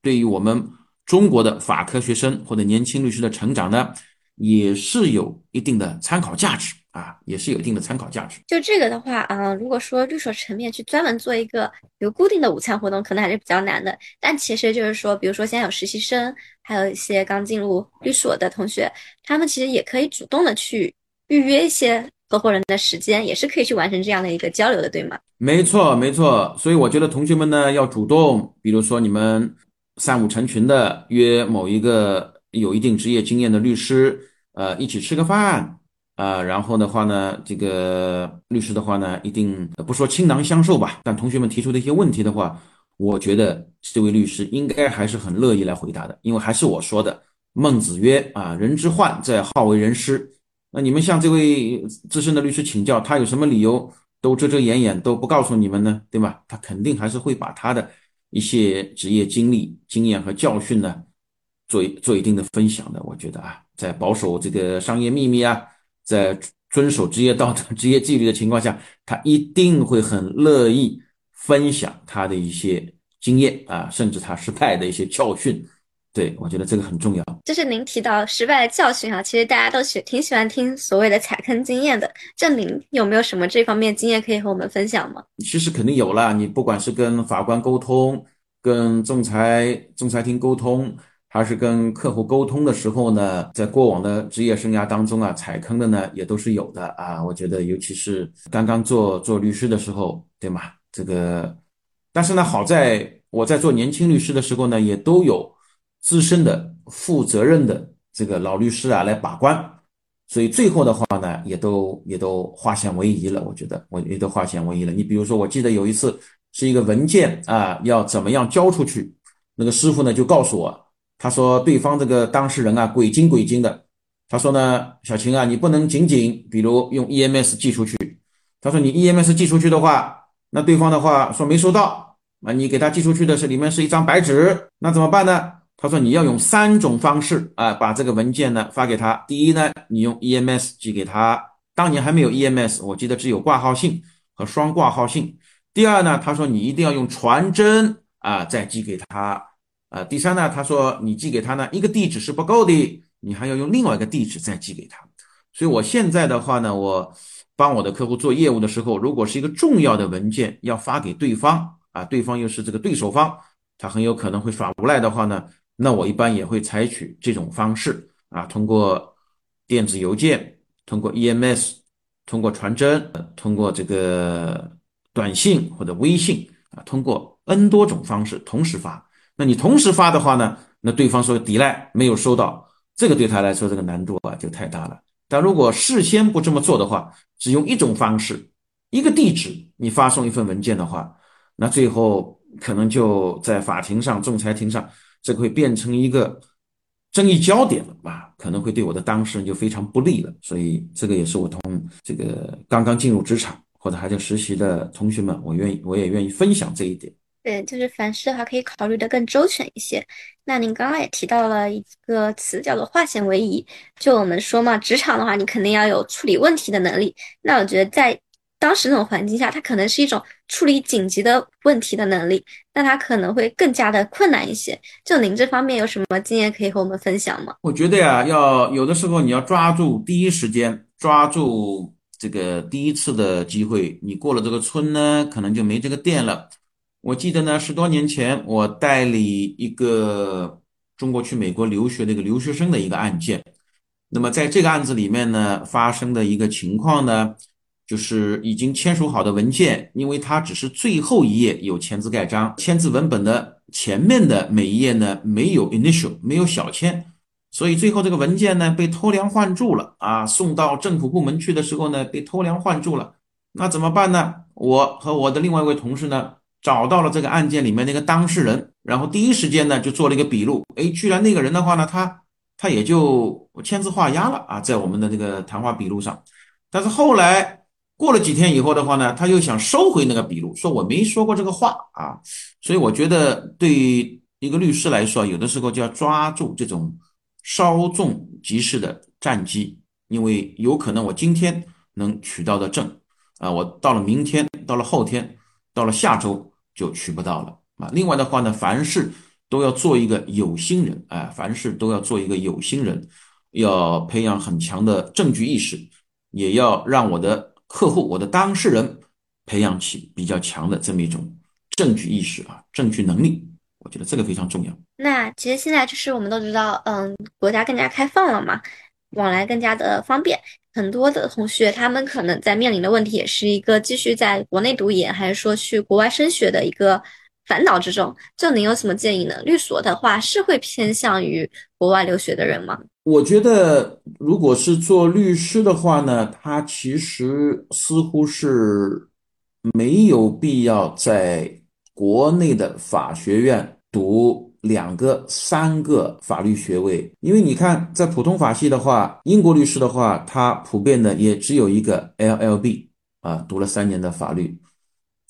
对于我们中国的法科学生或者年轻律师的成长呢，也是有一定的参考价值。啊，也是有一定的参考价值。就这个的话，啊，如果说律所层面去专门做一个比如固定的午餐活动，可能还是比较难的。但其实就是说，比如说现在有实习生，还有一些刚进入律所的同学，他们其实也可以主动的去预约一些合伙人的时间，也是可以去完成这样的一个交流的，对吗？没错，没错。所以我觉得同学们呢要主动，比如说你们三五成群的约某一个有一定职业经验的律师，呃，一起吃个饭。啊，然后的话呢，这个律师的话呢，一定不说倾囊相授吧，但同学们提出的一些问题的话，我觉得这位律师应该还是很乐意来回答的，因为还是我说的，孟子曰啊，人之患在好为人师。那你们向这位资深的律师请教，他有什么理由都遮遮掩掩都不告诉你们呢？对吧？他肯定还是会把他的一些职业经历、经验和教训呢，做做一定的分享的。我觉得啊，在保守这个商业秘密啊。在遵守职业道德、职业纪律的情况下，他一定会很乐意分享他的一些经验啊，甚至他失败的一些教训。对我觉得这个很重要。就是您提到失败的教训啊，其实大家都喜挺喜欢听所谓的踩坑经验的。这您有没有什么这方面经验可以和我们分享吗？其实肯定有啦，你不管是跟法官沟通，跟仲裁仲裁庭沟通。还是跟客户沟通的时候呢，在过往的职业生涯当中啊，踩坑的呢也都是有的啊。我觉得，尤其是刚刚做做律师的时候，对吗？这个，但是呢，好在我在做年轻律师的时候呢，也都有资深的、负责任的这个老律师啊来把关，所以最后的话呢，也都也都化险为夷了。我觉得，我也都化险为夷了。你比如说，我记得有一次是一个文件啊，要怎么样交出去，那个师傅呢就告诉我。他说：“对方这个当事人啊，鬼精鬼精的。他说呢，小秦啊，你不能仅仅比如用 EMS 寄出去。他说你 EMS 寄出去的话，那对方的话说没收到啊，你给他寄出去的是里面是一张白纸，那怎么办呢？他说你要用三种方式啊，把这个文件呢发给他。第一呢，你用 EMS 寄给他，当年还没有 EMS，我记得只有挂号信和双挂号信。第二呢，他说你一定要用传真啊，再寄给他。”啊，第三呢，他说你寄给他呢，一个地址是不够的，你还要用另外一个地址再寄给他。所以我现在的话呢，我帮我的客户做业务的时候，如果是一个重要的文件要发给对方啊，对方又是这个对手方，他很有可能会耍无赖的话呢，那我一般也会采取这种方式啊，通过电子邮件，通过 EMS，通过传真，通过这个短信或者微信啊，通过 N 多种方式同时发。那你同时发的话呢？那对方说抵赖没有收到，这个对他来说这个难度啊就太大了。但如果事先不这么做的话，只用一种方式，一个地址，你发送一份文件的话，那最后可能就在法庭上、仲裁庭上，这个会变成一个争议焦点了吧？可能会对我的当事人就非常不利了。所以这个也是我同这个刚刚进入职场或者还在实习的同学们，我愿意我也愿意分享这一点。对，就是凡事的话可以考虑的更周全一些。那您刚刚也提到了一个词，叫做化险为夷。就我们说嘛，职场的话，你肯定要有处理问题的能力。那我觉得在当时那种环境下，它可能是一种处理紧急的问题的能力，那它可能会更加的困难一些。就您这方面有什么经验可以和我们分享吗？我觉得呀，要有的时候你要抓住第一时间，抓住这个第一次的机会。你过了这个村呢，可能就没这个店了。我记得呢，十多年前我代理一个中国去美国留学的一个留学生的一个案件。那么在这个案子里面呢，发生的一个情况呢，就是已经签署好的文件，因为它只是最后一页有签字盖章，签字文本的前面的每一页呢没有 initial，没有小签，所以最后这个文件呢被偷梁换柱了啊！送到政府部门去的时候呢，被偷梁换柱了。那怎么办呢？我和我的另外一位同事呢？找到了这个案件里面那个当事人，然后第一时间呢就做了一个笔录。哎，居然那个人的话呢，他他也就签字画押了啊，在我们的那个谈话笔录上。但是后来过了几天以后的话呢，他又想收回那个笔录，说我没说过这个话啊。所以我觉得对于一个律师来说，有的时候就要抓住这种稍纵即逝的战机，因为有可能我今天能取到的证啊，我到了明天，到了后天，到了下周。就取不到了啊。另外的话呢，凡事都要做一个有心人，哎，凡事都要做一个有心人，要培养很强的证据意识，也要让我的客户、我的当事人培养起比较强的这么一种证据意识啊，证据能力。我觉得这个非常重要。那其实现在就是我们都知道，嗯，国家更加开放了嘛，往来更加的方便。很多的同学他们可能在面临的问题，也是一个继续在国内读研，还是说去国外升学的一个烦恼之中。就您有什么建议呢？律所的话是会偏向于国外留学的人吗？我觉得，如果是做律师的话呢，他其实似乎是没有必要在国内的法学院读。两个、三个法律学位，因为你看，在普通法系的话，英国律师的话，他普遍的也只有一个 LLB 啊，读了三年的法律。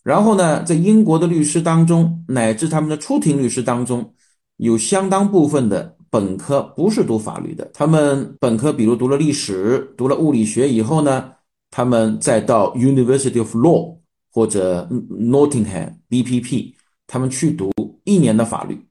然后呢，在英国的律师当中，乃至他们的出庭律师当中，有相当部分的本科不是读法律的，他们本科比如读了历史、读了物理学以后呢，他们再到 University of Law 或者 Nottingham BPP，他们去读一年的法律。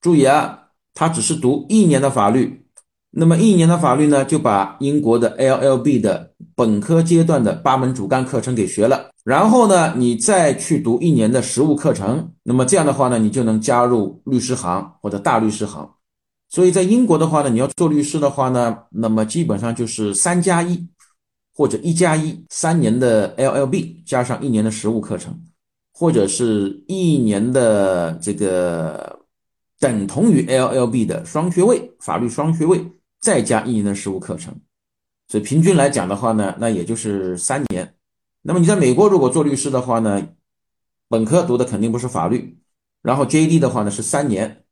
注意啊，他只是读一年的法律，那么一年的法律呢，就把英国的 LLB 的本科阶段的八门主干课程给学了，然后呢，你再去读一年的实务课程，那么这样的话呢，你就能加入律师行或者大律师行。所以在英国的话呢，你要做律师的话呢，那么基本上就是三加一或者一加一，三年的 LLB 加上一年的实务课程，或者是一年的这个。等同于 LLB 的双学位，法律双学位，再加一年的实务课程，所以平均来讲的话呢，那也就是三年。那么你在美国如果做律师的话呢，本科读的肯定不是法律，然后 JD 的话呢是三年。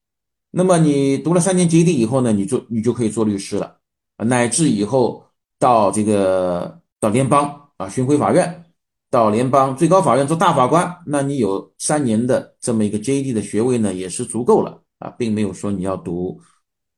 那么你读了三年 JD 以后呢，你做你就可以做律师了啊，乃至以后到这个到联邦啊巡回法院，到联邦最高法院做大法官，那你有三年的这么一个 JD 的学位呢，也是足够了。啊，并没有说你要读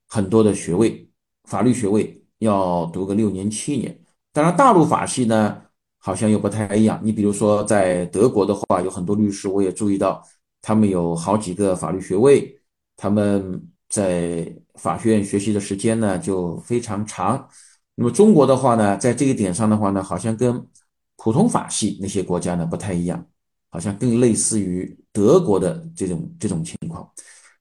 很多的学位，法律学位要读个六年七年。当然，大陆法系呢好像又不太一样。你比如说，在德国的话，有很多律师，我也注意到他们有好几个法律学位，他们在法学院学习的时间呢就非常长。那么中国的话呢，在这一点上的话呢，好像跟普通法系那些国家呢不太一样，好像更类似于德国的这种这种情况。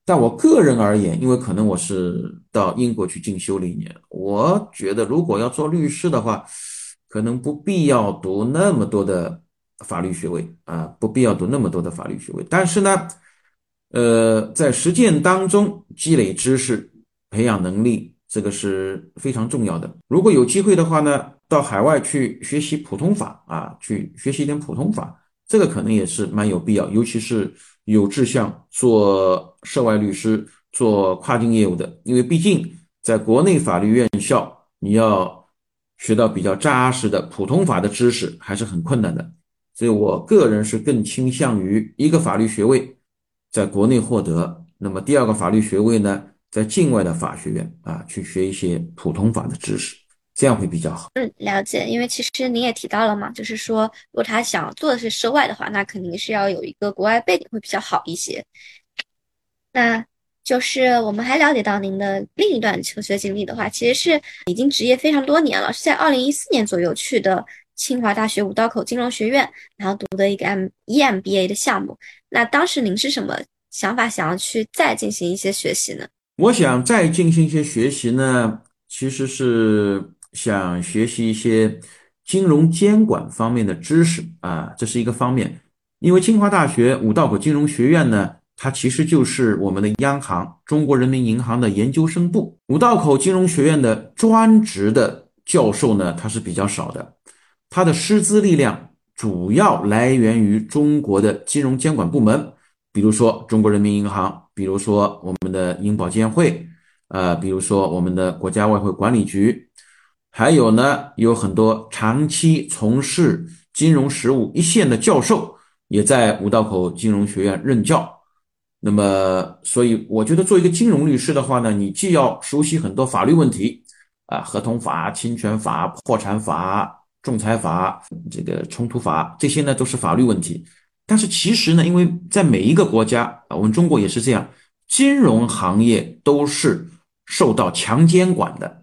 但我个人而言，因为可能我是到英国去进修了一年，我觉得如果要做律师的话，可能不必要读那么多的法律学位啊，不必要读那么多的法律学位。但是呢，呃，在实践当中积累知识、培养能力，这个是非常重要的。如果有机会的话呢，到海外去学习普通法啊，去学习一点普通法，这个可能也是蛮有必要，尤其是。有志向做涉外律师、做跨境业务的，因为毕竟在国内法律院校，你要学到比较扎实的普通法的知识还是很困难的。所以我个人是更倾向于一个法律学位在国内获得，那么第二个法律学位呢，在境外的法学院啊去学一些普通法的知识。这样会比较好。嗯，了解。因为其实您也提到了嘛，就是说，如果他想做的是涉外的话，那肯定是要有一个国外背景会比较好一些。那就是我们还了解到您的另一段求学经历的话，其实是已经职业非常多年了，是在二零一四年左右去的清华大学五道口金融学院，然后读的一个 M EMBA 的项目。那当时您是什么想法，想要去再进行一些学习呢？我想再进行一些学习呢，其实是。想学习一些金融监管方面的知识啊，这是一个方面。因为清华大学五道口金融学院呢，它其实就是我们的央行中国人民银行的研究生部。五道口金融学院的专职的教授呢，他是比较少的，他的师资力量主要来源于中国的金融监管部门，比如说中国人民银行，比如说我们的银保监会，呃，比如说我们的国家外汇管理局。还有呢，有很多长期从事金融实务一线的教授也在五道口金融学院任教。那么，所以我觉得做一个金融律师的话呢，你既要熟悉很多法律问题啊，合同法、侵权法、破产法、仲裁法、这个冲突法，这些呢都是法律问题。但是其实呢，因为在每一个国家啊，我们中国也是这样，金融行业都是受到强监管的。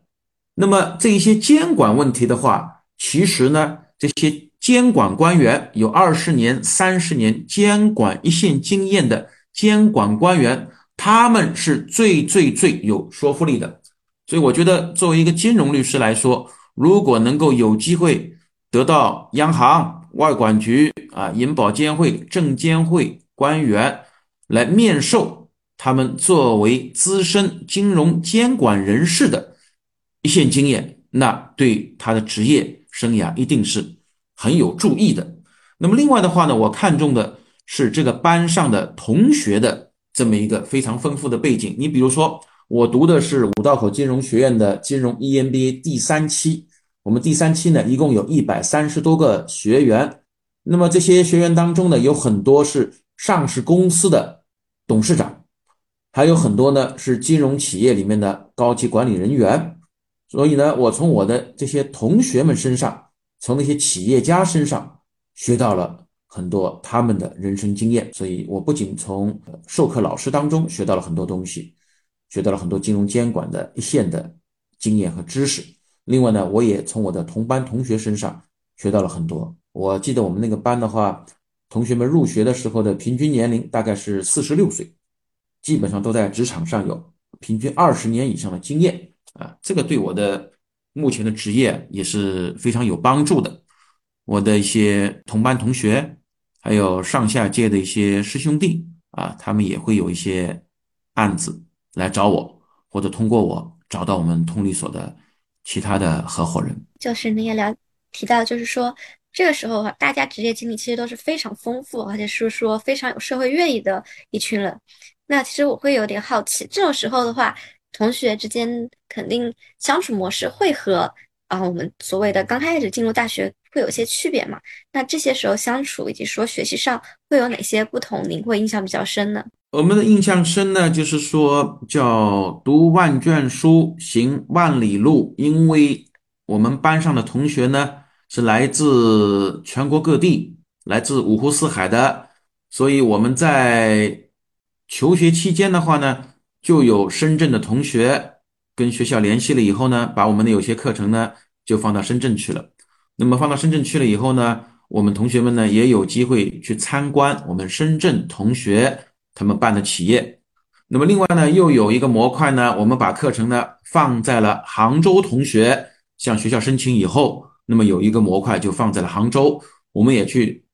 那么这一些监管问题的话，其实呢，这些监管官员有二十年、三十年监管一线经验的监管官员，他们是最最最有说服力的。所以我觉得，作为一个金融律师来说，如果能够有机会得到央行、外管局啊、银保监会、证监会官员来面授他们作为资深金融监管人士的一线经验，那对他的职业生涯一定是很有助益的。那么另外的话呢，我看中的是这个班上的同学的这么一个非常丰富的背景。你比如说。我读的是五道口金融学院的金融 EMBA 第三期，我们第三期呢，一共有一百三十多个学员。那么这些学员当中呢，有很多是上市公司的董事长，还有很多呢是金融企业里面的高级管理人员。所以呢，我从我的这些同学们身上，从那些企业家身上学到了很多他们的人生经验。所以我不仅从授课老师当中学到了很多东西。学到了很多金融监管的一线的经验和知识。另外呢，我也从我的同班同学身上学到了很多。我记得我们那个班的话，同学们入学的时候的平均年龄大概是四十六岁，基本上都在职场上有平均二十年以上的经验啊。这个对我的目前的职业也是非常有帮助的。我的一些同班同学，还有上下届的一些师兄弟啊，他们也会有一些案子。来找我，或者通过我找到我们通力所的其他的合伙人。就是您也聊提到，就是说这个时候大家职业经历其实都是非常丰富，而且是说非常有社会阅历的一群人。那其实我会有点好奇，这种时候的话，同学之间肯定相处模式会和啊我们所谓的刚开始进入大学会有些区别嘛？那这些时候相处以及说学习上会有哪些不同？您会印象比较深呢？我们的印象深呢，就是说叫读万卷书，行万里路。因为我们班上的同学呢是来自全国各地，来自五湖四海的，所以我们在求学期间的话呢，就有深圳的同学跟学校联系了以后呢，把我们的有些课程呢就放到深圳去了。那么放到深圳去了以后呢，我们同学们呢也有机会去参观我们深圳同学。他们办的企业，那么另外呢，又有一个模块呢，我们把课程呢放在了杭州同学向学校申请以后，那么有一个模块就放在了杭州，我们也去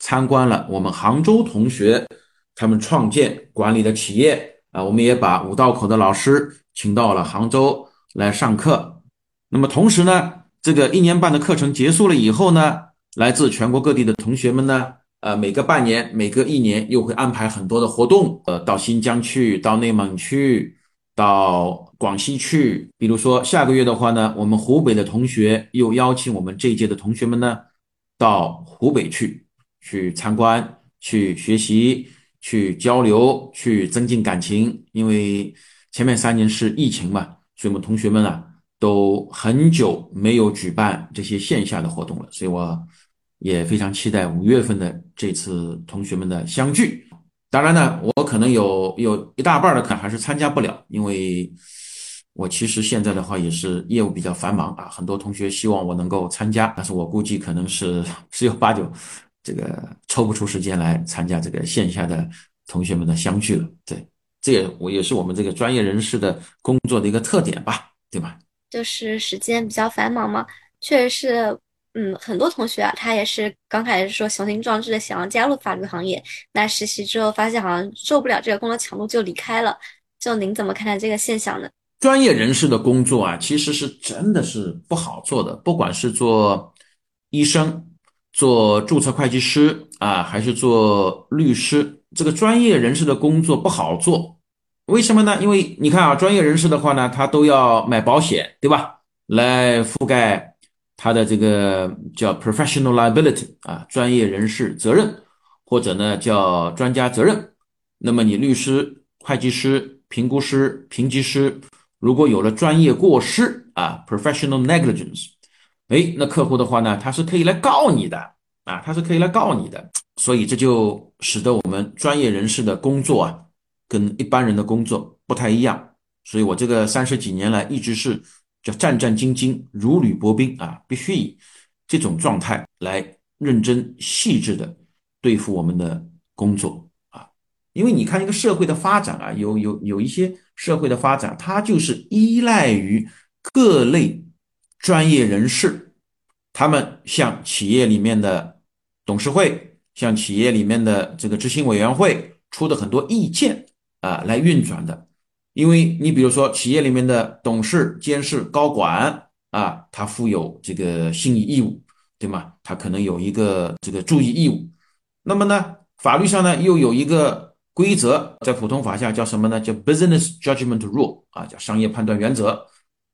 参观了我们杭州同学他们创建管理的企业啊，我们也把五道口的老师请到了杭州来上课。那么同时呢，这个一年半的课程结束了以后呢，来自全国各地的同学们呢。呃，每个半年、每个一年又会安排很多的活动，呃，到新疆去，到内蒙去，到广西去。比如说下个月的话呢，我们湖北的同学又邀请我们这一届的同学们呢，到湖北去，去参观、去学习、去交流、去增进感情。因为前面三年是疫情嘛，所以我们同学们啊都很久没有举办这些线下的活动了，所以我。也非常期待五月份的这次同学们的相聚。当然呢，我可能有有一大半的可能还是参加不了，因为我其实现在的话也是业务比较繁忙啊。很多同学希望我能够参加，但是我估计可能是 十有八九这个抽不出时间来参加这个线下的同学们的相聚了。对，这也我也是我们这个专业人士的工作的一个特点吧，对吧？就是时间比较繁忙嘛，确实是。嗯，很多同学啊，他也是刚开始说雄心壮志的想要加入法律行业，那实习之后发现好像受不了这个工作强度就离开了。就您怎么看待这个现象呢？专业人士的工作啊，其实是真的是不好做的，不管是做医生、做注册会计师啊，还是做律师，这个专业人士的工作不好做。为什么呢？因为你看啊，专业人士的话呢，他都要买保险，对吧？来覆盖。他的这个叫 professional liability 啊，专业人士责任，或者呢叫专家责任。那么你律师、会计师、评估师、评级师，如果有了专业过失啊，professional negligence，哎，那客户的话呢，他是可以来告你的啊，他是可以来告你的。所以这就使得我们专业人士的工作啊，跟一般人的工作不太一样。所以我这个三十几年来一直是叫战战兢兢、如履薄冰啊，必须以这种状态来认真细致的对付我们的工作啊。因为你看一个社会的发展啊，有有有一些社会的发展，它就是依赖于各类专业人士，他们向企业里面的董事会，向企业里面的这个执行委员会出的很多意见啊来运转的。因为你比如说，企业里面的董事、监事、高管啊，他负有这个信义义务，对吗？他可能有一个这个注意义务。那么呢，法律上呢又有一个规则，在普通法下叫什么呢？叫 business judgment rule 啊，叫商业判断原则。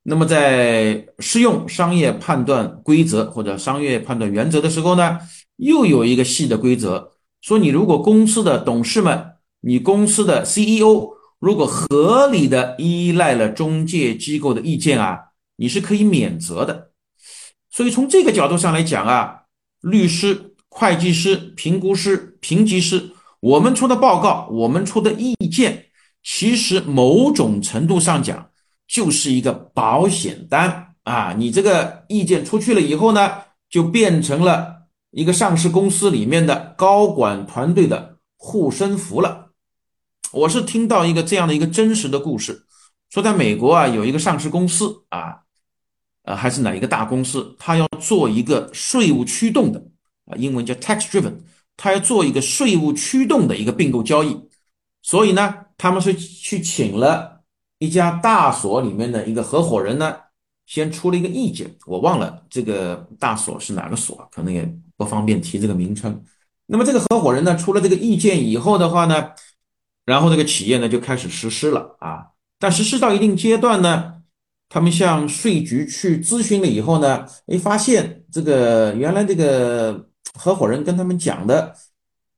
那么在适用商业判断规则或者商业判断原则的时候呢，又有一个细的规则，说你如果公司的董事们，你公司的 CEO。如果合理的依赖了中介机构的意见啊，你是可以免责的。所以从这个角度上来讲啊，律师、会计师、评估师、评级师，我们出的报告，我们出的意见，其实某种程度上讲就是一个保险单啊。你这个意见出去了以后呢，就变成了一个上市公司里面的高管团队的护身符了。我是听到一个这样的一个真实的故事，说在美国啊，有一个上市公司啊，呃，还是哪一个大公司，他要做一个税务驱动的啊，英文叫 tax driven，他要做一个税务驱动的一个并购交易，所以呢，他们是去请了一家大所里面的一个合伙人呢，先出了一个意见，我忘了这个大所是哪个所，可能也不方便提这个名称。那么这个合伙人呢，出了这个意见以后的话呢。然后这个企业呢就开始实施了啊，但实施到一定阶段呢，他们向税局去咨询了以后呢，哎，发现这个原来这个合伙人跟他们讲的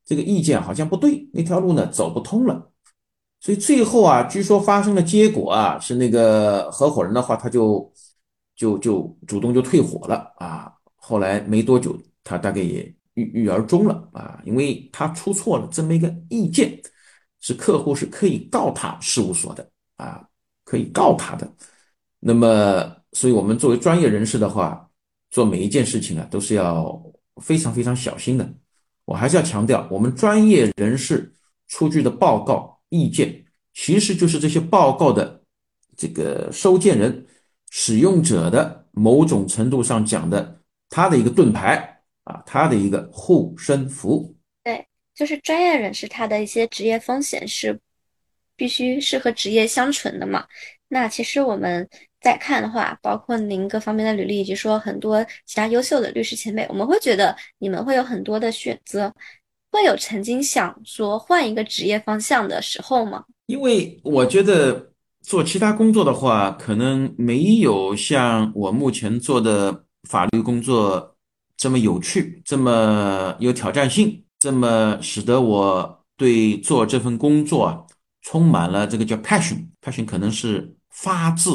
这个意见好像不对，那条路呢走不通了，所以最后啊，据说发生的结果啊是那个合伙人的话，他就就就主动就退伙了啊，后来没多久，他大概也郁郁而终了啊，因为他出错了这么一个意见。是客户是可以告他事务所的啊，可以告他的。那么，所以我们作为专业人士的话，做每一件事情啊，都是要非常非常小心的。我还是要强调，我们专业人士出具的报告意见，其实就是这些报告的这个收件人、使用者的某种程度上讲的他的一个盾牌啊，他的一个护身符。对就是专业人士他的一些职业风险是必须是和职业相存的嘛？那其实我们在看的话，包括您各方面的履历，以及说很多其他优秀的律师前辈，我们会觉得你们会有很多的选择，会有曾经想说换一个职业方向的时候吗？因为我觉得做其他工作的话，可能没有像我目前做的法律工作这么有趣，这么有挑战性。这么使得我对做这份工作啊，充满了这个叫 passion，passion 可能是发自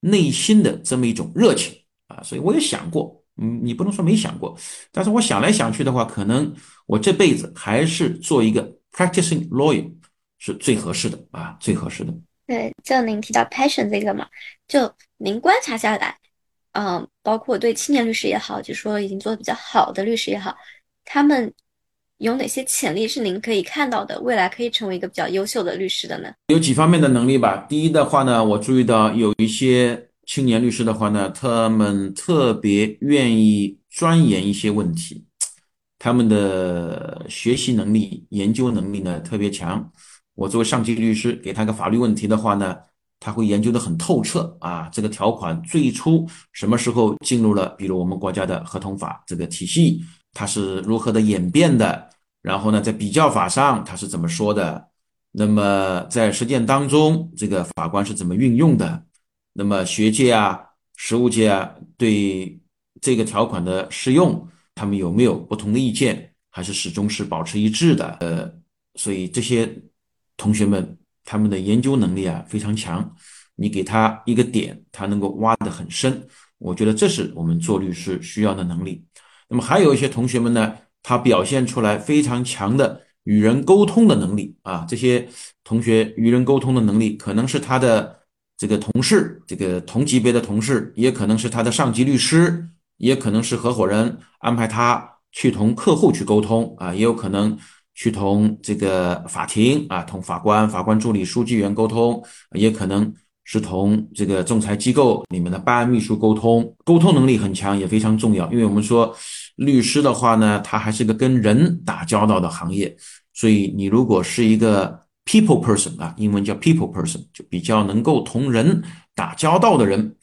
内心的这么一种热情啊，所以我也想过，嗯，你不能说没想过，但是我想来想去的话，可能我这辈子还是做一个 practicing lawyer 是最合适的啊，最合适的。对，就您提到 passion 这个嘛，就您观察下来，嗯，包括对青年律师也好，就说已经做的比较好的律师也好，他们。有哪些潜力是您可以看到的？未来可以成为一个比较优秀的律师的呢？有几方面的能力吧。第一的话呢，我注意到有一些青年律师的话呢，他们特别愿意钻研一些问题，他们的学习能力、研究能力呢特别强。我作为上级律师，给他个法律问题的话呢，他会研究的很透彻啊。这个条款最初什么时候进入了，比如我们国家的合同法这个体系？它是如何的演变的？然后呢，在比较法上它是怎么说的？那么在实践当中，这个法官是怎么运用的？那么学界啊、实务界啊，对这个条款的适用，他们有没有不同的意见？还是始终是保持一致的？呃，所以这些同学们他们的研究能力啊非常强，你给他一个点，他能够挖得很深。我觉得这是我们做律师需要的能力。那么还有一些同学们呢，他表现出来非常强的与人沟通的能力啊。这些同学与人沟通的能力，可能是他的这个同事，这个同级别的同事，也可能是他的上级律师，也可能是合伙人安排他去同客户去沟通啊，也有可能去同这个法庭啊，同法官、法官助理、书记员沟通，也可能。是同这个仲裁机构里面的办案秘书沟通，沟通能力很强也非常重要。因为我们说律师的话呢，他还是个跟人打交道的行业，所以你如果是一个 people person 啊，英文叫 people person，就比较能够同人打交道的人，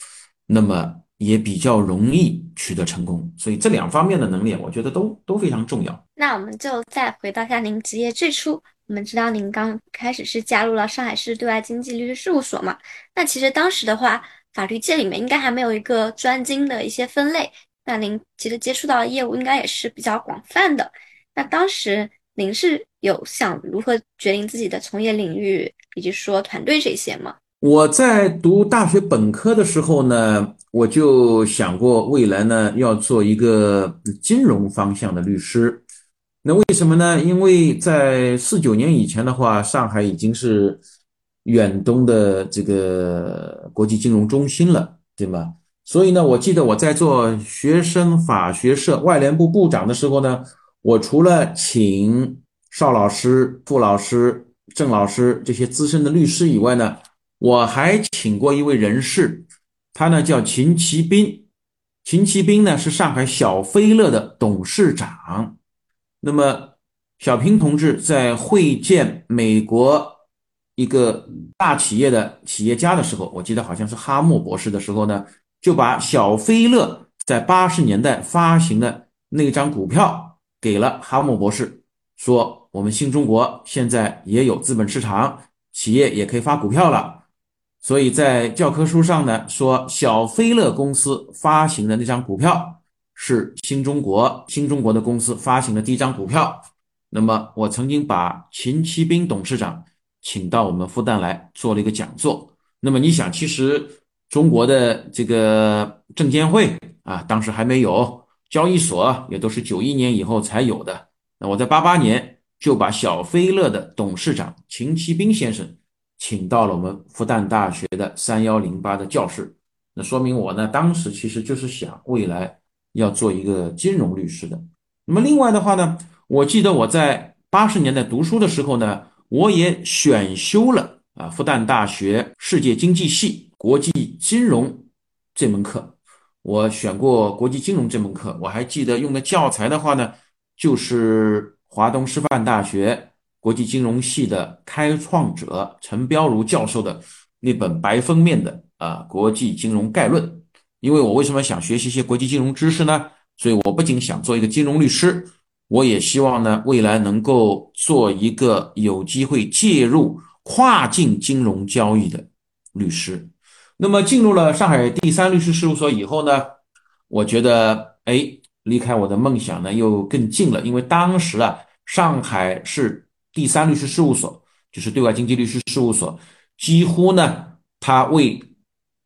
那么也比较容易取得成功。所以这两方面的能力，我觉得都都非常重要。那我们就再回到一下您职业最初。我们知道您刚开始是加入了上海市对外经济律师事务所嘛？那其实当时的话，法律界里面应该还没有一个专精的一些分类。那您其实接触到的业务应该也是比较广泛的。那当时您是有想如何决定自己的从业领域，以及说团队这些吗？我在读大学本科的时候呢，我就想过未来呢要做一个金融方向的律师。那为什么呢？因为在四九年以前的话，上海已经是远东的这个国际金融中心了，对吗？所以呢，我记得我在做学生法学社外联部部长的时候呢，我除了请邵老师、傅老师、郑老师这些资深的律师以外呢，我还请过一位人士，他呢叫秦其斌。秦其斌呢是上海小飞乐的董事长。那么，小平同志在会见美国一个大企业的企业家的时候，我记得好像是哈默博士的时候呢，就把小飞乐在八十年代发行的那张股票给了哈默博士，说我们新中国现在也有资本市场，企业也可以发股票了。所以在教科书上呢，说小飞乐公司发行的那张股票。是新中国新中国的公司发行的第一张股票。那么，我曾经把秦其兵董事长请到我们复旦来做了一个讲座。那么，你想，其实中国的这个证监会啊，当时还没有交易所，也都是九一年以后才有的。那我在八八年就把小飞乐的董事长秦其斌先生请到了我们复旦大学的三幺零八的教室。那说明我呢，当时其实就是想未来。要做一个金融律师的。那么另外的话呢，我记得我在八十年代读书的时候呢，我也选修了啊复旦大学世界经济系国际金融这门课。我选过国际金融这门课，我还记得用的教材的话呢，就是华东师范大学国际金融系的开创者陈彪如教授的那本白封面的啊国际金融概论。因为我为什么想学习一些国际金融知识呢？所以我不仅想做一个金融律师，我也希望呢未来能够做一个有机会介入跨境金融交易的律师。那么进入了上海第三律师事务所以后呢，我觉得哎，离开我的梦想呢又更近了。因为当时啊，上海市第三律师事务所就是对外经济律师事务所，几乎呢他为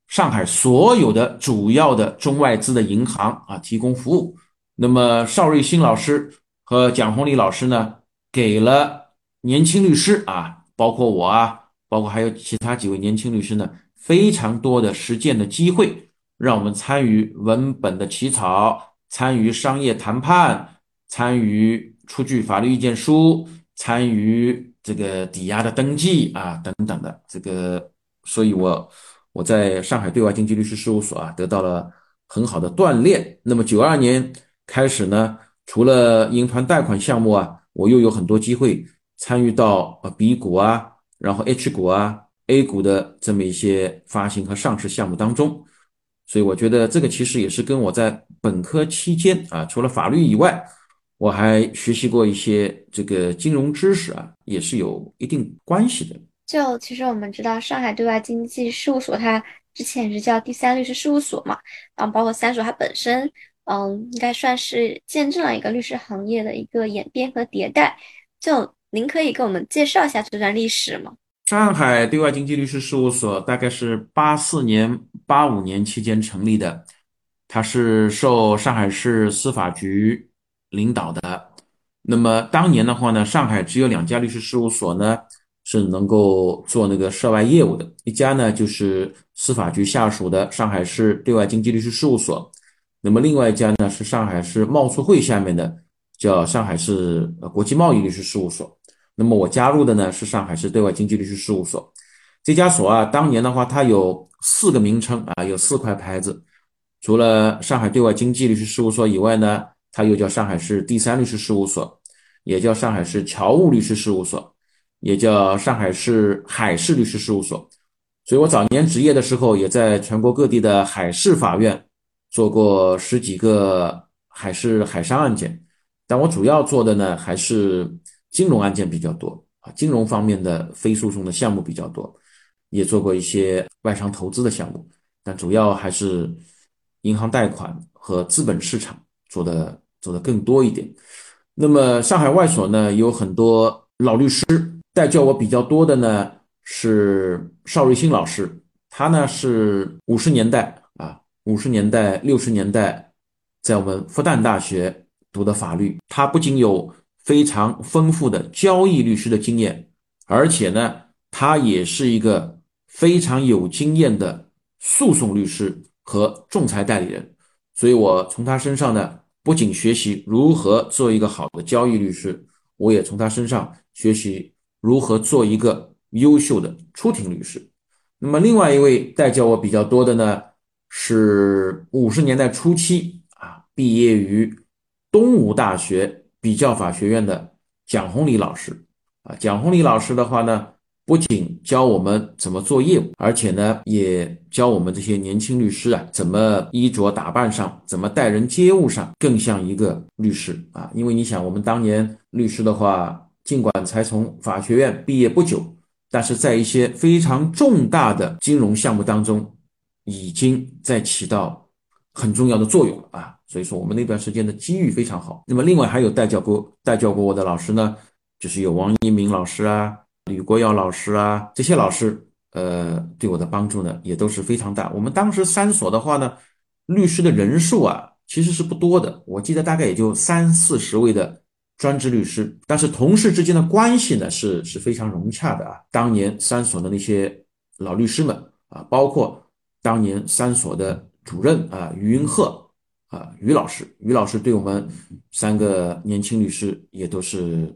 上海所有的主要的中外资的银行啊，提供服务。那么邵瑞新老师和蒋红丽老师呢，给了年轻律师啊，包括我啊，包括还有其他几位年轻律师呢，非常多的实践的机会，让我们参与文本的起草，参与商业谈判，参与出具法律意见书，参与这个抵押的登记啊，等等的这个，所以我。我在上海对外经济律师事务所啊，得到了很好的锻炼。那么九二年开始呢，除了银团贷款项目啊，我又有很多机会参与到呃 B 股啊，然后 H 股啊、A 股的这么一些发行和上市项目当中。所以我觉得这个其实也是跟我在本科期间啊，除了法律以外，我还学习过一些这个金融知识啊，也是有一定关系的。就其实我们知道，上海对外经济事务所它之前也是叫第三律师事务所嘛，然后包括三所它本身，嗯，应该算是见证了一个律师行业的一个演变和迭代。就您可以给我们介绍一下这段历史吗？上海对外经济律师事务所大概是八四年、八五年期间成立的，它是受上海市司法局领导的，那么当年的话呢，上海只有两家律师事务所呢是能够做那个涉外业务的，一家呢就是司法局下属的上海市对外经济律师事务所，那么另外一家呢是上海市贸促会下面的叫上海市国际贸易律师事务所。那么我加入的呢是上海市对外经济律师事务所。这家所啊，当年的话它有四个名称啊，有四块牌子，除了上海对外经济律师事务所以外呢。它又叫上海市第三律师事务所，也叫上海市侨务律师事务所，也叫上海市海事律师事务所。所以我早年执业的时候，也在全国各地的海事法院做过十几个海事海商案件。但我主要做的呢，还是金融案件比较多啊，金融方面的非诉讼的项目比较多，也做过一些外商投资的项目，但主要还是银行贷款和资本市场做的。做的更多一点，那么上海外所呢有很多老律师，带教我比较多的呢是邵瑞新老师，他呢是五十年代啊，五十年代六十年代在我们复旦大学读的法律，他不仅有非常丰富的交易律师的经验，而且呢他也是一个非常有经验的诉讼律师和仲裁代理人，所以我从他身上呢。不仅学习如何做一个好的交易律师，我也从他身上学习如何做一个优秀的出庭律师。那么，另外一位带教我比较多的呢，是五十年代初期啊，毕业于东吴大学比较法学院的蒋红礼老师啊。蒋红礼老师的话呢。不仅教我们怎么做业务，而且呢，也教我们这些年轻律师啊，怎么衣着打扮上，怎么待人接物上更像一个律师啊。因为你想，我们当年律师的话，尽管才从法学院毕业不久，但是在一些非常重大的金融项目当中，已经在起到很重要的作用了啊。所以说，我们那段时间的机遇非常好。那么，另外还有带教过带教过我的老师呢，就是有王一鸣老师啊。吕国耀老师啊，这些老师，呃，对我的帮助呢，也都是非常大。我们当时三所的话呢，律师的人数啊，其实是不多的。我记得大概也就三四十位的专职律师，但是同事之间的关系呢，是是非常融洽的啊。当年三所的那些老律师们啊，包括当年三所的主任啊，于云鹤呃，于老师，于老师对我们三个年轻律师也都是。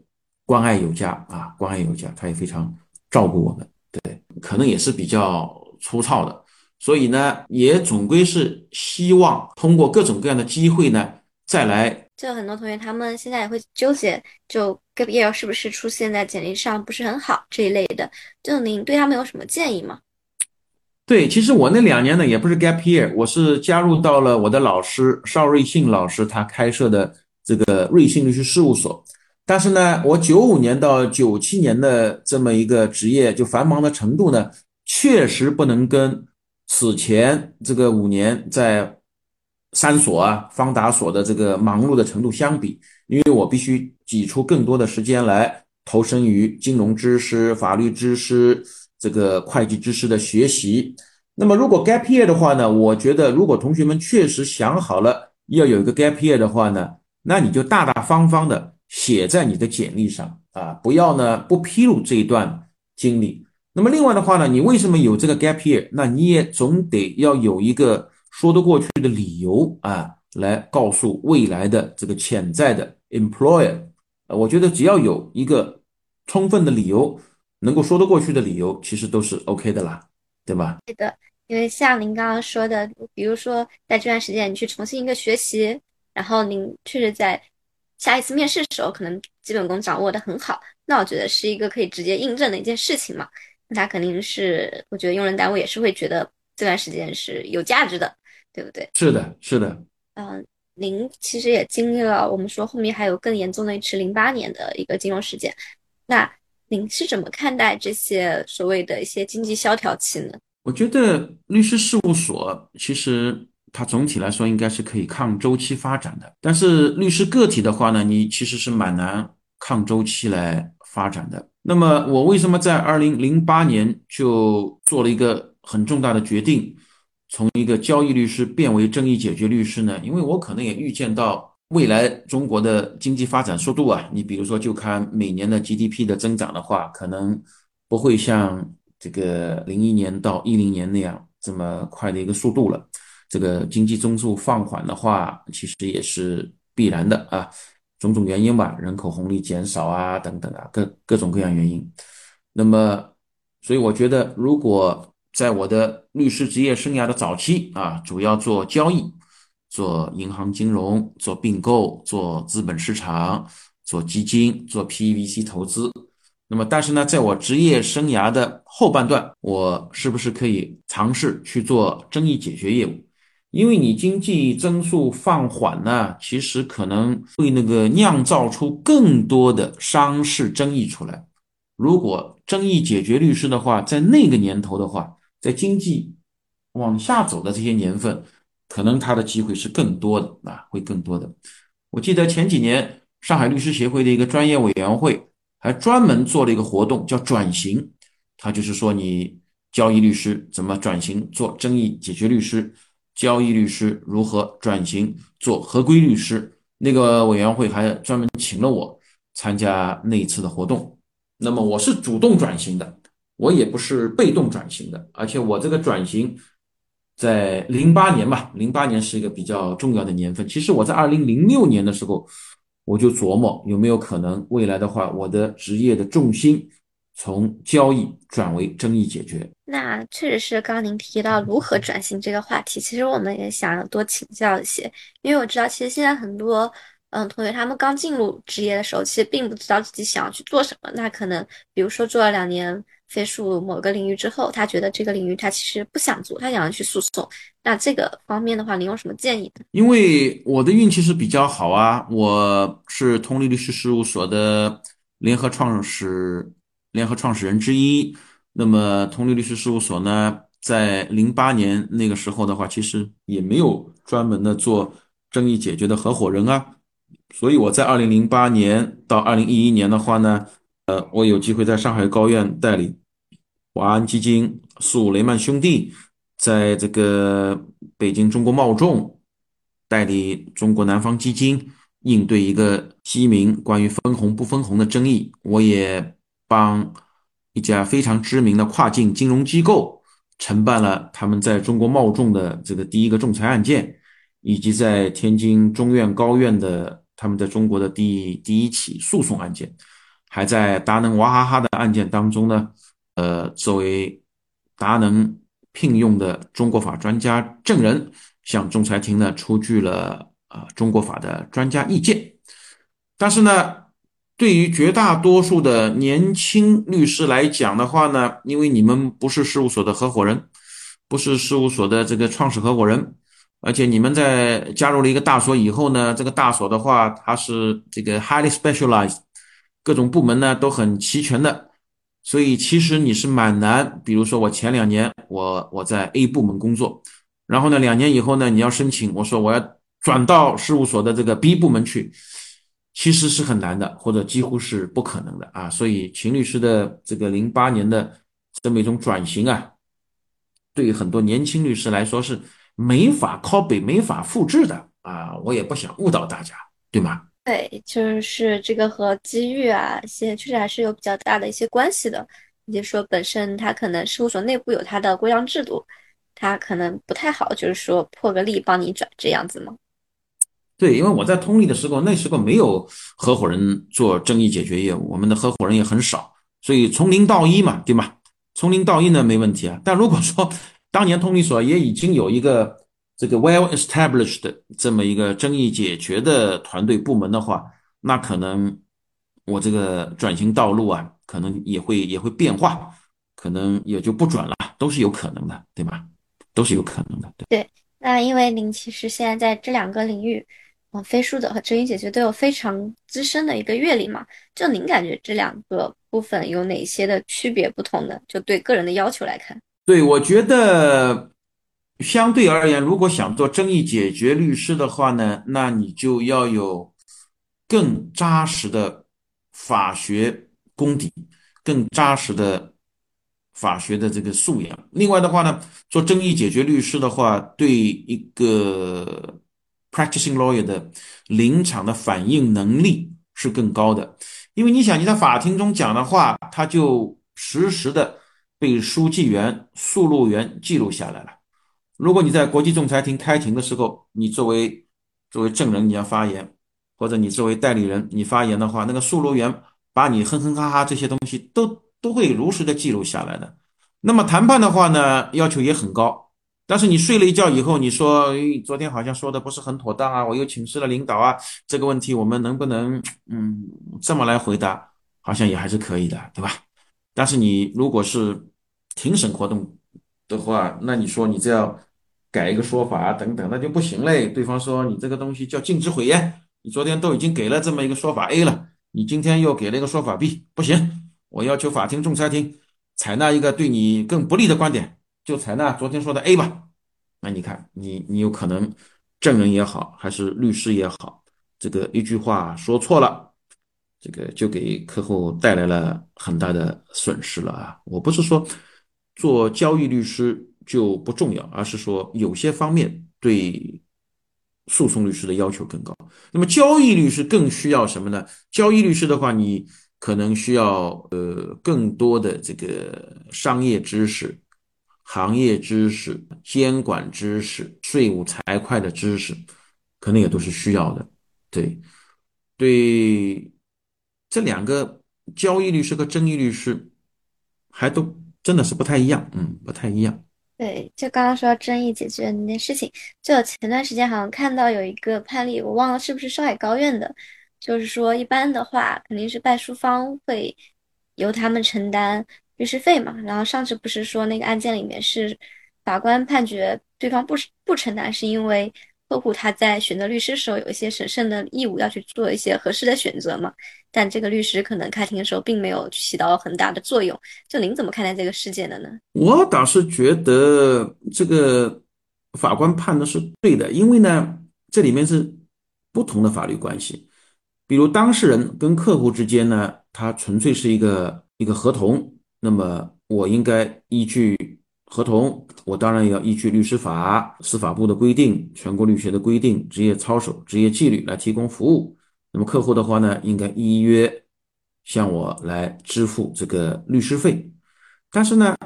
关爱有加啊，关爱有加，他也非常照顾我们。对，可能也是比较粗糙的，所以呢，也总归是希望通过各种各样的机会呢，再来。就很多同学他们现在也会纠结，就 gap year 是不是出现在简历上不是很好这一类的，就您对他们有什么建议吗？对，其实我那两年呢，也不是 gap year，我是加入到了我的老师邵瑞信老师他开设的这个瑞信律师事务所。但是呢，我九五年到九七年的这么一个职业就繁忙的程度呢，确实不能跟此前这个五年在三所啊方达所的这个忙碌的程度相比，因为我必须挤出更多的时间来投身于金融知识、法律知识、这个会计知识的学习。那么如果 gap year 的话呢，我觉得如果同学们确实想好了要有一个 gap year 的话呢，那你就大大方方的。写在你的简历上啊，不要呢不披露这一段经历。那么另外的话呢，你为什么有这个 gap year？那你也总得要有一个说得过去的理由啊，来告诉未来的这个潜在的 employer。我觉得只要有一个充分的理由，能够说得过去的理由，其实都是 OK 的啦，对吧？对的，因为像您刚刚说的，比如说在这段时间你去重新一个学习，然后您确实在。下一次面试的时候，可能基本功掌握的很好，那我觉得是一个可以直接印证的一件事情嘛。那他肯定是，我觉得用人单位也是会觉得这段时间是有价值的，对不对？是的，是的。嗯，您其实也经历了，我们说后面还有更严重的一次零八年的一个金融事件。那您是怎么看待这些所谓的一些经济萧条期呢？我觉得律师事务所其实。它总体来说应该是可以抗周期发展的，但是律师个体的话呢，你其实是蛮难抗周期来发展的。那么我为什么在二零零八年就做了一个很重大的决定，从一个交易律师变为争议解决律师呢？因为我可能也预见到未来中国的经济发展速度啊，你比如说就看每年的 GDP 的增长的话，可能不会像这个零一年到一零年那样这么快的一个速度了。这个经济增速放缓的话，其实也是必然的啊，种种原因吧，人口红利减少啊，等等啊，各各种各样原因。那么，所以我觉得，如果在我的律师职业生涯的早期啊，主要做交易。做银行金融，做并购，做资本市场，做基金，做 PEVC 投资。那么，但是呢，在我职业生涯的后半段，我是不是可以尝试去做争议解决业务？因为你经济增速放缓呢，其实可能会那个酿造出更多的商事争议出来。如果争议解决律师的话，在那个年头的话，在经济往下走的这些年份。可能他的机会是更多的啊，会更多的。我记得前几年上海律师协会的一个专业委员会还专门做了一个活动，叫转型。他就是说，你交易律师怎么转型做争议解决律师，交易律师如何转型做合规律师。那个委员会还专门请了我参加那一次的活动。那么我是主动转型的，我也不是被动转型的，而且我这个转型。在零八年吧，零八年是一个比较重要的年份。其实我在二零零六年的时候，我就琢磨有没有可能未来的话，我的职业的重心从交易转为争议解决。那确实是刚您提到如何转型这个话题，其实我们也想要多请教一些，因为我知道其实现在很多嗯同学他们刚进入职业的时候，其实并不知道自己想要去做什么。那可能比如说做了两年。飞速某个领域之后，他觉得这个领域他其实不想做，他想要去诉讼。那这个方面的话，您有什么建议？因为我的运气是比较好啊，我是通力律师事务所的联合创始联合创始人之一。那么通力律师事务所呢，在零八年那个时候的话，其实也没有专门的做争议解决的合伙人啊。所以我在二零零八年到二零一一年的话呢，呃，我有机会在上海高院代理。华安基金、苏雷曼兄弟在这个北京中国贸众代理中国南方基金，应对一个基民关于分红不分红的争议。我也帮一家非常知名的跨境金融机构承办了他们在中国贸众的这个第一个仲裁案件，以及在天津中院高院的他们在中国的第第一起诉讼案件，还在达能娃哈哈的案件当中呢。呃，作为达能聘用的中国法专家证人，向仲裁庭呢出具了啊中国法的专家意见。但是呢，对于绝大多数的年轻律师来讲的话呢，因为你们不是事务所的合伙人，不是事务所的这个创始合伙人，而且你们在加入了一个大所以后呢，这个大所的话，它是这个 highly specialized，各种部门呢都很齐全的。所以其实你是蛮难，比如说我前两年我我在 A 部门工作，然后呢两年以后呢你要申请，我说我要转到事务所的这个 B 部门去，其实是很难的，或者几乎是不可能的啊。所以秦律师的这个零八年的这么一种转型啊，对于很多年轻律师来说是没法 copy、没法复制的啊。我也不想误导大家，对吗？对，就是这个和机遇啊，现在确实还是有比较大的一些关系的。也就是说，本身他可能事务所内部有他的规章制度，他可能不太好，就是说破个例帮你转这样子吗？对，因为我在通力的时候，那时候没有合伙人做争议解决业务，我们的合伙人也很少，所以从零到一嘛，对吗？从零到一呢没问题啊。但如果说当年通力所也已经有一个。这个 well established 的这么一个争议解决的团队部门的话，那可能我这个转型道路啊，可能也会也会变化，可能也就不转了，都是有可能的，对吧？都是有可能的。对，那因为您其实现在在这两个领域，啊，飞书的和争议解决都有非常资深的一个阅历嘛，就您感觉这两个部分有哪些的区别不同的？就对个人的要求来看，对我觉得。相对而言，如果想做争议解决律师的话呢，那你就要有更扎实的法学功底，更扎实的法学的这个素养。另外的话呢，做争议解决律师的话，对一个 practicing lawyer 的临场的反应能力是更高的，因为你想你在法庭中讲的话，他就实时的被书记员、速录员记录下来了。如果你在国际仲裁庭开庭的时候，你作为作为证人你要发言，或者你作为代理人你发言的话，那个速录员把你哼哼哈哈这些东西都都会如实的记录下来的。那么谈判的话呢，要求也很高。但是你睡了一觉以后，你说昨天好像说的不是很妥当啊，我又请示了领导啊，这个问题我们能不能嗯这么来回答？好像也还是可以的，对吧？但是你如果是庭审活动的话，那你说你这样改一个说法等等，那就不行嘞。对方说你这个东西叫禁止毁言，你昨天都已经给了这么一个说法 A 了，你今天又给了一个说法 B，不行，我要求法庭仲裁庭。采纳一个对你更不利的观点，就采纳昨天说的 A 吧。那你看，你你有可能证人也好，还是律师也好，这个一句话说错了，这个就给客户带来了很大的损失了啊！我不是说做交易律师就不重要，而是说有些方面对诉讼律师的要求更高。那么交易律师更需要什么呢？交易律师的话，你。可能需要呃更多的这个商业知识、行业知识、监管知识、税务财会的知识，可能也都是需要的。对，对，这两个交易律师和争议律师还都真的是不太一样，嗯，不太一样。对，就刚刚说争议解决那件事情，就前段时间好像看到有一个判例，我忘了是不是上海高院的。就是说，一般的话，肯定是败诉方会由他们承担律师费嘛。然后上次不是说那个案件里面是法官判决对方不不承担，是因为客户他在选择律师时候有一些审慎的义务要去做一些合适的选择嘛。但这个律师可能开庭的时候并没有起到很大的作用。就您怎么看待这个事件的呢？我倒是觉得这个法官判的是对的，因为呢，这里面是不同的法律关系。比如当事人跟客户之间呢，他纯粹是一个一个合同，那么我应该依据合同，我当然也要依据律师法、司法部的规定、全国律协的规定、职业操守、职业纪律来提供服务。那么客户的话呢，应该依约向我来支付这个律师费。但是呢，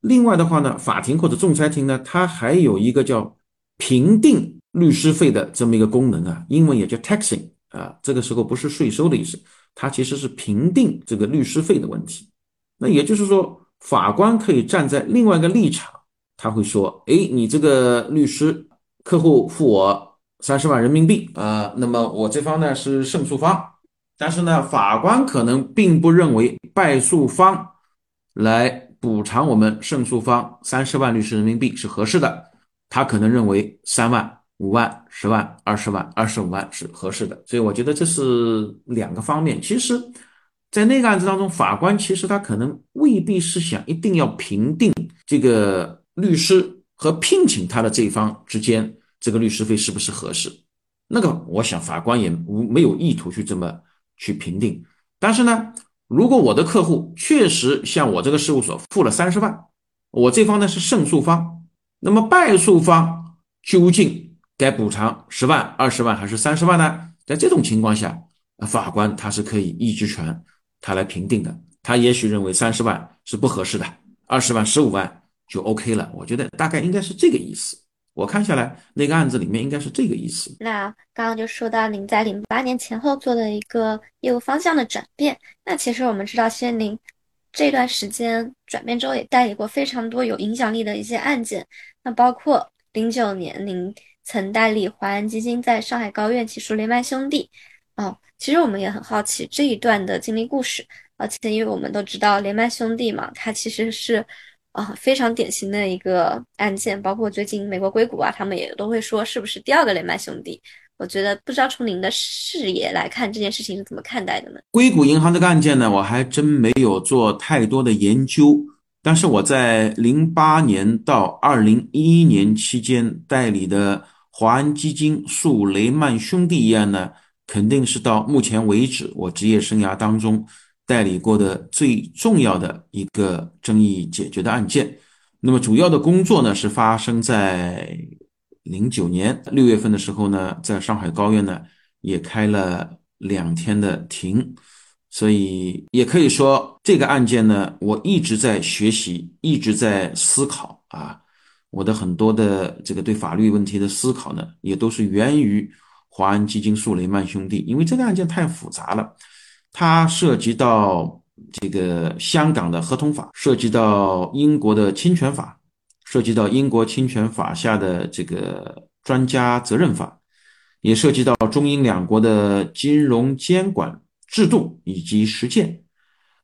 另外的话呢，法庭或者仲裁庭呢，它还有一个叫评定律师费的这么一个功能啊，英文也叫 taxing。啊，这个时候不是税收的意思，它其实是评定这个律师费的问题。那也就是说，法官可以站在另外一个立场，他会说：“哎，你这个律师客户付我三十万人民币啊，那么我这方呢是胜诉方，但是呢，法官可能并不认为败诉方来补偿我们胜诉方三十万律师人民币是合适的，他可能认为三万。”五万、十万、二十万、二十五万是合适的，所以我觉得这是两个方面。其实，在那个案子当中，法官其实他可能未必是想一定要评定这个律师和聘请他的这一方之间这个律师费是不是合适。那个，我想法官也无没有意图去这么去评定。但是呢，如果我的客户确实向我这个事务所付了三十万，我这方呢是胜诉方，那么败诉方究竟？该补偿十万、二十万还是三十万呢？在这种情况下，法官他是可以依职权他来评定的。他也许认为三十万是不合适的，二十万、十五万就 OK 了。我觉得大概应该是这个意思。我看下来那个案子里面应该是这个意思。那刚刚就说到您在零八年前后做的一个业务方向的转变。那其实我们知道，其实您这段时间转变之后也代理过非常多有影响力的一些案件。那包括零九年您。曾代理华安基金在上海高院起诉雷曼兄弟，哦，其实我们也很好奇这一段的经历故事，而且因为我们都知道雷曼兄弟嘛，它其实是啊非常典型的一个案件，包括最近美国硅谷啊，他们也都会说是不是第二个雷曼兄弟。我觉得不知道从您的视野来看这件事情是怎么看待的呢？硅谷银行这个案件呢，我还真没有做太多的研究。但是我在零八年到二零一一年期间代理的华安基金诉雷曼兄弟一案呢，肯定是到目前为止我职业生涯当中代理过的最重要的一个争议解决的案件。那么主要的工作呢是发生在零九年六月份的时候呢，在上海高院呢也开了两天的庭，所以也可以说这个案件呢，我一直在学习，一直在思考啊。我的很多的这个对法律问题的思考呢，也都是源于华安基金诉雷曼兄弟，因为这个案件太复杂了，它涉及到这个香港的合同法，涉及到英国的侵权法，涉及到英国侵权法下的这个专家责任法，也涉及到中英两国的金融监管制度以及实践，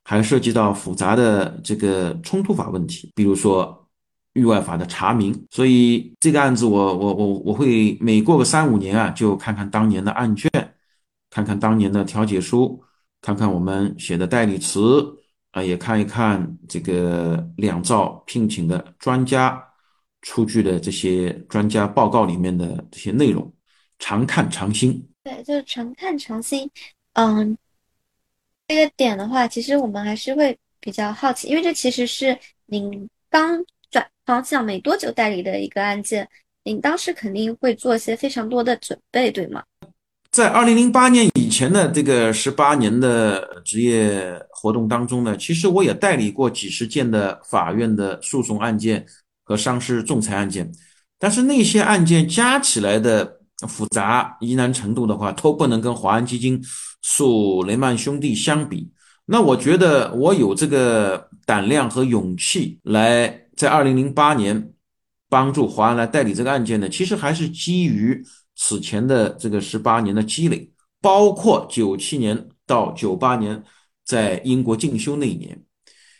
还涉及到复杂的这个冲突法问题，比如说。域外法的查明，所以这个案子我我我我会每过个三五年啊，就看看当年的案卷，看看当年的调解书，看看我们写的代理词啊，也看一看这个两造聘请的专家出具的这些专家报告里面的这些内容，常看常新。对，就是常看常新。嗯，这个点的话，其实我们还是会比较好奇，因为这其实是您刚。方向没多久代理的一个案件，您当时肯定会做一些非常多的准备，对吗？在二零零八年以前的这个十八年的职业活动当中呢，其实我也代理过几十件的法院的诉讼案件和商事仲裁案件，但是那些案件加起来的复杂疑难程度的话，都不能跟华安基金诉雷曼兄弟相比。那我觉得我有这个胆量和勇气来。在二零零八年帮助华安来代理这个案件呢，其实还是基于此前的这个十八年的积累，包括九七年到九八年在英国进修那一年，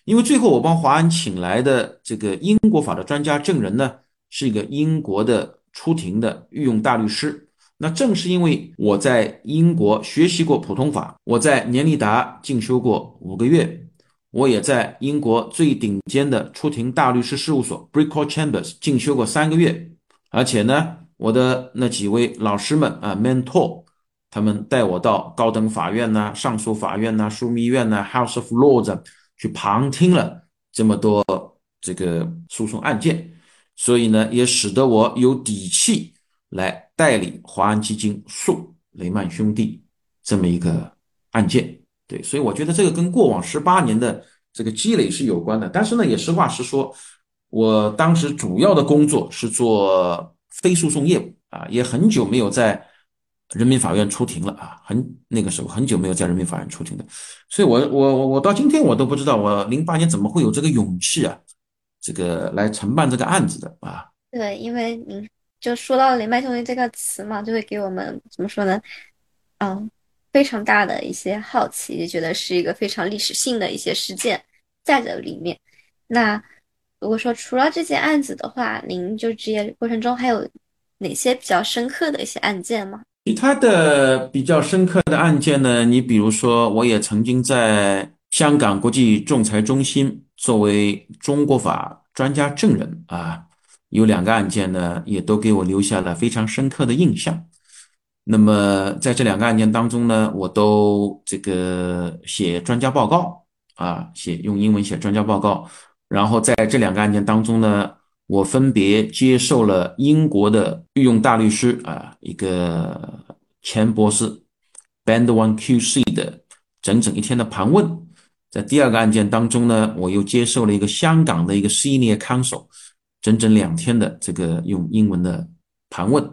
因为最后我帮华安请来的这个英国法的专家证人呢，是一个英国的出庭的御用大律师。那正是因为我在英国学习过普通法，我在年利达进修过五个月。我也在英国最顶尖的出庭大律师事务所 Brickell Chambers 进修过三个月，而且呢，我的那几位老师们啊，mentor，他们带我到高等法院呐、上诉法院呐、枢密院呐、House of Lords 去旁听了这么多这个诉讼案件，所以呢，也使得我有底气来代理华安基金诉雷曼兄弟这么一个案件。对，所以我觉得这个跟过往十八年的这个积累是有关的。但是呢，也实话实说，我当时主要的工作是做非诉讼业务啊，也很久没有在人民法院出庭了啊，很那个时候很久没有在人民法院出庭的。所以，我我我我到今天我都不知道，我零八年怎么会有这个勇气啊，这个来承办这个案子的啊？对，因为您就说到“连麦兄弟”这个词嘛，就会给我们怎么说呢？嗯。非常大的一些好奇，也觉得是一个非常历史性的一些事件在这里面。那如果说除了这件案子的话，您就职业过程中还有哪些比较深刻的一些案件吗？其他的比较深刻的案件呢？你比如说，我也曾经在香港国际仲裁中心作为中国法专家证人啊，有两个案件呢，也都给我留下了非常深刻的印象。那么在这两个案件当中呢，我都这个写专家报告啊，写用英文写专家报告。然后在这两个案件当中呢，我分别接受了英国的御用大律师啊，一个钱博士 Band One QC 的整整一天的盘问。在第二个案件当中呢，我又接受了一个香港的一个 Senior Counsel 整整两天的这个用英文的盘问。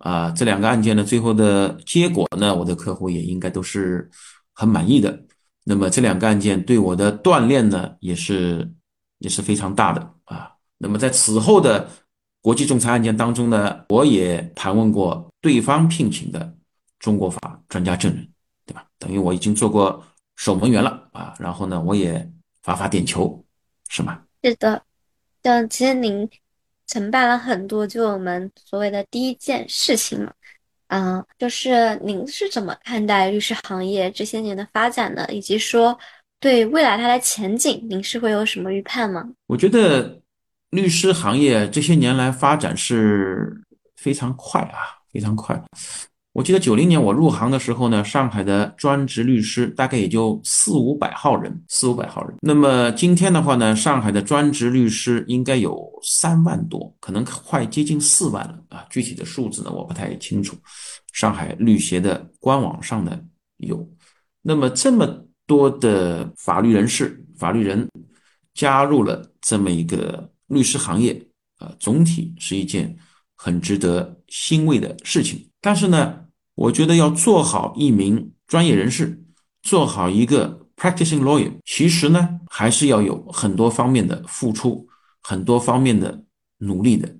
啊，这两个案件呢，最后的结果呢，我的客户也应该都是很满意的。那么这两个案件对我的锻炼呢，也是也是非常大的啊。那么在此后的国际仲裁案件当中呢，我也盘问过对方聘请的中国法专家证人，对吧？等于我已经做过守门员了啊。然后呢，我也发发点球，是吗？是的，像其实您。承办了很多，就我们所谓的第一件事情嘛，嗯，就是您是怎么看待律师行业这些年的发展呢，以及说对未来它的前景，您是会有什么预判吗？我觉得律师行业这些年来发展是非常快啊，非常快。我记得九零年我入行的时候呢，上海的专职律师大概也就四五百号人，四五百号人。那么今天的话呢，上海的专职律师应该有三万多，可能快接近四万了啊。具体的数字呢，我不太清楚。上海律协的官网上呢有。那么这么多的法律人士、法律人加入了这么一个律师行业啊，总体是一件很值得欣慰的事情。但是呢，我觉得要做好一名专业人士，做好一个 practicing lawyer，其实呢，还是要有很多方面的付出，很多方面的努力的。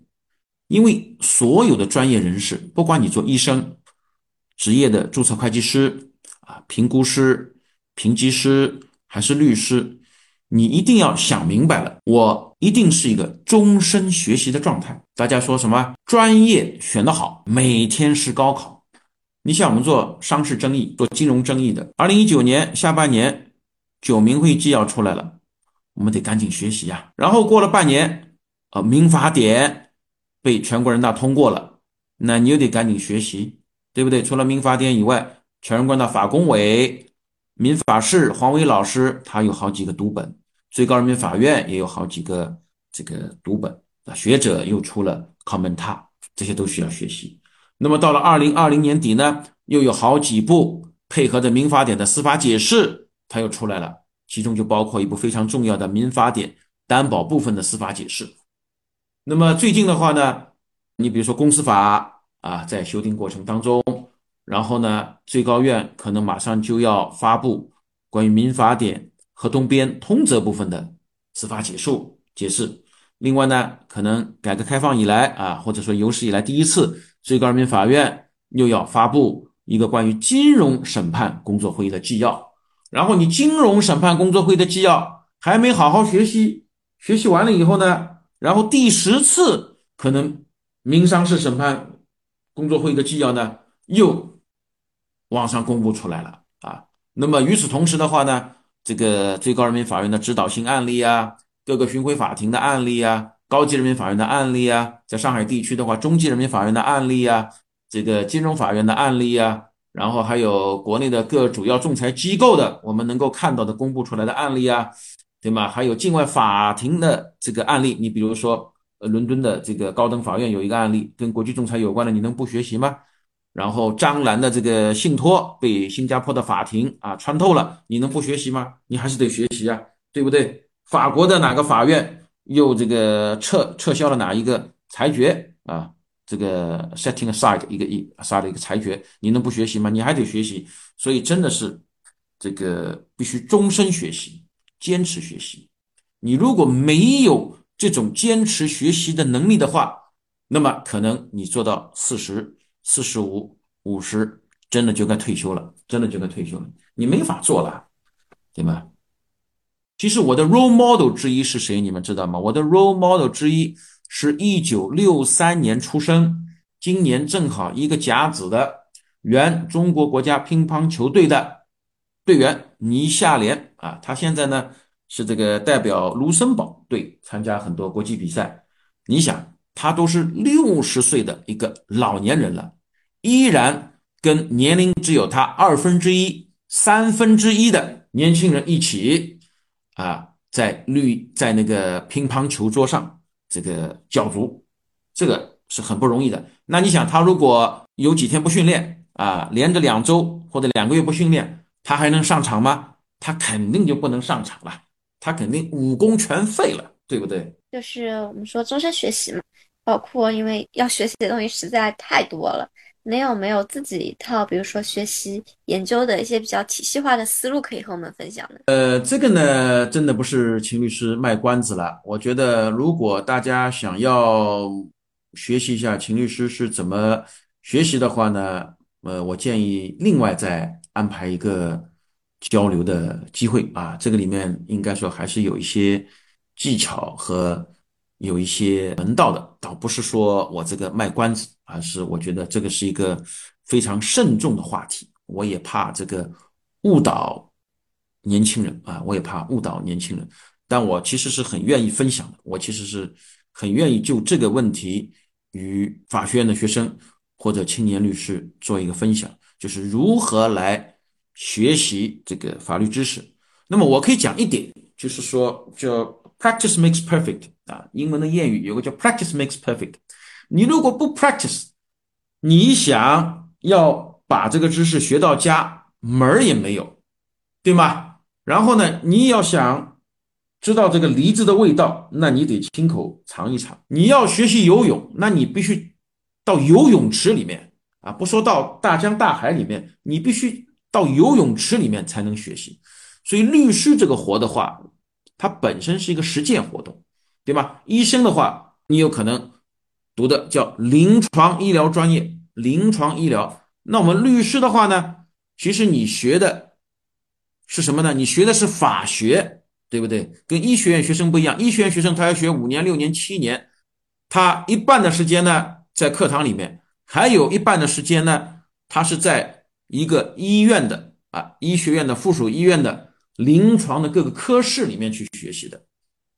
因为所有的专业人士，不管你做医生、职业的注册会计师啊、评估师、评级师，还是律师，你一定要想明白了，我一定是一个终身学习的状态。大家说什么专业选得好，每天是高考。你像我们做商事争议、做金融争议的，二零一九年下半年九民会纪要出来了，我们得赶紧学习呀。然后过了半年，呃，民法典被全国人大通过了，那你又得赶紧学习，对不对？除了民法典以外，全国人大法工委。民法室黄伟老师他有好几个读本，最高人民法院也有好几个这个读本啊，学者又出了 commenta 这些都需要学习。那么到了二零二零年底呢，又有好几部配合着民法典的司法解释，它又出来了，其中就包括一部非常重要的民法典担保部分的司法解释。那么最近的话呢，你比如说公司法啊，在修订过程当中。然后呢，最高院可能马上就要发布关于民法典合同编通则部分的司法解述解释。另外呢，可能改革开放以来啊，或者说有史以来第一次，最高人民法院又要发布一个关于金融审判工作会议的纪要。然后你金融审判工作会议的纪要还没好好学习，学习完了以后呢，然后第十次可能民商事审判工作会议的纪要呢又。网上公布出来了啊，那么与此同时的话呢，这个最高人民法院的指导性案例啊，各个巡回法庭的案例啊，高级人民法院的案例啊，在上海地区的话，中级人民法院的案例啊，这个金融法院的案例啊，然后还有国内的各主要仲裁机构的我们能够看到的公布出来的案例啊，对吗？还有境外法庭的这个案例，你比如说，呃，伦敦的这个高等法院有一个案例跟国际仲裁有关的，你能不学习吗？然后张兰的这个信托被新加坡的法庭啊穿透了，你能不学习吗？你还是得学习啊，对不对？法国的哪个法院又这个撤撤销了哪一个裁决啊？这个 setting aside 一个一 aside 一个裁决，你能不学习吗？你还得学习，所以真的是这个必须终身学习，坚持学习。你如果没有这种坚持学习的能力的话，那么可能你做到四十。四十五、五十，真的就该退休了，真的就该退休了，你没法做了，对吧？其实我的 role model 之一是谁？你们知道吗？我的 role model 之一是一九六三年出生，今年正好一个甲子的原中国国家乒乓球队的队员倪夏莲啊，他现在呢是这个代表卢森堡队参加很多国际比赛。你想？他都是六十岁的一个老年人了，依然跟年龄只有他二分之一、三分之一的年轻人一起啊，在绿在那个乒乓球桌上这个角逐，这个是很不容易的。那你想，他如果有几天不训练啊，连着两周或者两个月不训练，他还能上场吗？他肯定就不能上场了，他肯定武功全废了，对不对？就是我们说终身学习嘛。包括因为要学习的东西实在太多了，你有没有自己一套，比如说学习研究的一些比较体系化的思路可以和我们分享呢？呃，这个呢，真的不是秦律师卖关子了。我觉得，如果大家想要学习一下秦律师是怎么学习的话呢，呃，我建议另外再安排一个交流的机会啊。这个里面应该说还是有一些技巧和。有一些门道的，倒不是说我这个卖关子，而是我觉得这个是一个非常慎重的话题。我也怕这个误导年轻人啊，我也怕误导年轻人。但我其实是很愿意分享的，我其实是很愿意就这个问题与法学院的学生或者青年律师做一个分享，就是如何来学习这个法律知识。那么我可以讲一点，就是说叫 practice makes perfect 啊，英文的谚语有个叫 practice makes perfect。你如果不 practice，你想要把这个知识学到家门儿也没有，对吗？然后呢，你要想知道这个梨子的味道，那你得亲口尝一尝。你要学习游泳，那你必须到游泳池里面啊，不说到大江大海里面，你必须到游泳池里面才能学习。所以律师这个活的话，它本身是一个实践活动，对吧？医生的话，你有可能读的叫临床医疗专业，临床医疗。那我们律师的话呢，其实你学的是什么呢？你学的是法学，对不对？跟医学院学生不一样，医学院学生他要学五年、六年、七年，他一半的时间呢在课堂里面，还有一半的时间呢，他是在一个医院的啊，医学院的附属医院的。临床的各个科室里面去学习的，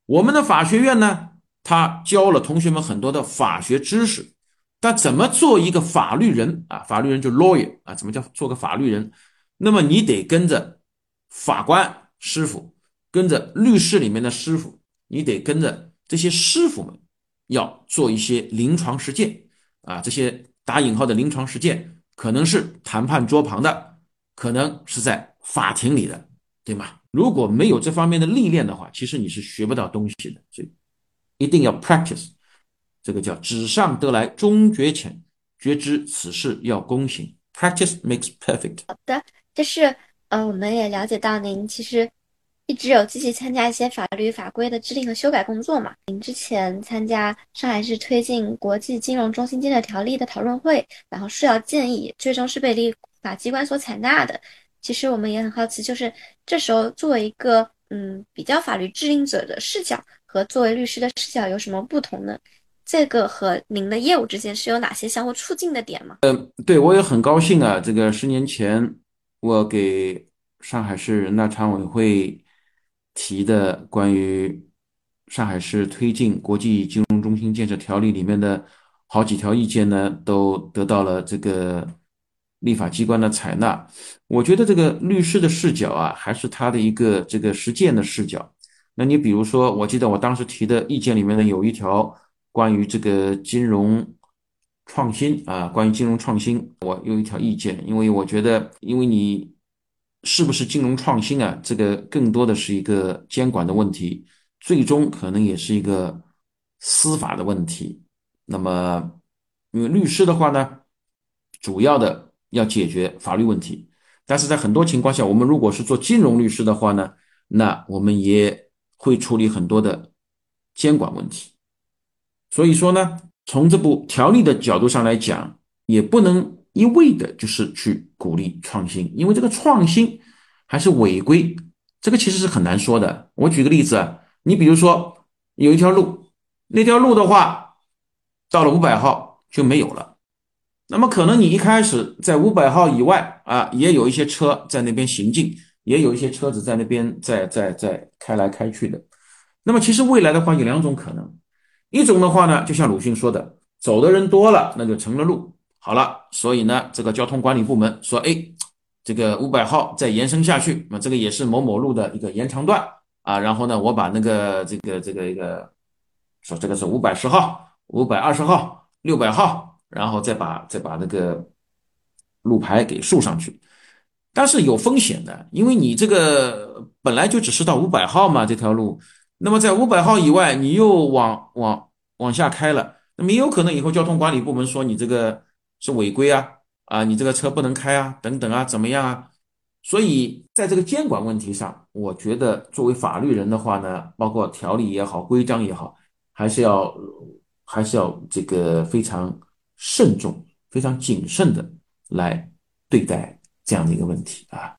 我们的法学院呢，他教了同学们很多的法学知识，但怎么做一个法律人啊？法律人就 lawyer 啊，怎么叫做个法律人？那么你得跟着法官师傅，跟着律师里面的师傅，你得跟着这些师傅们，要做一些临床实践啊，这些打引号的临床实践，可能是谈判桌旁的，可能是在法庭里的。对吗？如果没有这方面的历练的话，其实你是学不到东西的。所以一定要 practice，这个叫纸上得来终觉浅，觉知此事要躬行。Practice makes perfect。好的，就是呃，我们也了解到您其实一直有积极参加一些法律法规的制定和修改工作嘛。您之前参加上海市推进国际金融中心建设条例的讨论会，然后是要建议，最终是被立法机关所采纳的。其实我们也很好奇，就是这时候作为一个嗯比较法律制定者的视角和作为律师的视角有什么不同呢？这个和您的业务之间是有哪些相互促进的点吗？嗯，对我也很高兴啊。这个十年前我给上海市人大常委会提的关于上海市推进国际金融中心建设条例里面的好几条意见呢，都得到了这个。立法机关的采纳，我觉得这个律师的视角啊，还是他的一个这个实践的视角。那你比如说，我记得我当时提的意见里面呢，有一条关于这个金融创新啊，关于金融创新，我有一条意见，因为我觉得，因为你是不是金融创新啊，这个更多的是一个监管的问题，最终可能也是一个司法的问题。那么，因为律师的话呢，主要的。要解决法律问题，但是在很多情况下，我们如果是做金融律师的话呢，那我们也会处理很多的监管问题。所以说呢，从这部条例的角度上来讲，也不能一味的就是去鼓励创新，因为这个创新还是违规，这个其实是很难说的。我举个例子啊，你比如说有一条路，那条路的话，到了五百号就没有了。那么可能你一开始在五百号以外啊，也有一些车在那边行进，也有一些车子在那边在在在开来开去的。那么其实未来的话有两种可能，一种的话呢，就像鲁迅说的，走的人多了，那就成了路。好了，所以呢，这个交通管理部门说，哎，这个五百号再延伸下去，那这个也是某某路的一个延长段啊。然后呢，我把那个这个这个一个说这个是五百十号、五百二十号、六百号。然后再把再把那个路牌给竖上去，但是有风险的，因为你这个本来就只是到五百号嘛这条路，那么在五百号以外，你又往往往下开了，那么也有可能以后交通管理部门说你这个是违规啊啊，你这个车不能开啊等等啊怎么样啊？所以在这个监管问题上，我觉得作为法律人的话呢，包括条例也好，规章也好，还是要还是要这个非常。慎重、非常谨慎的来对待这样的一个问题啊，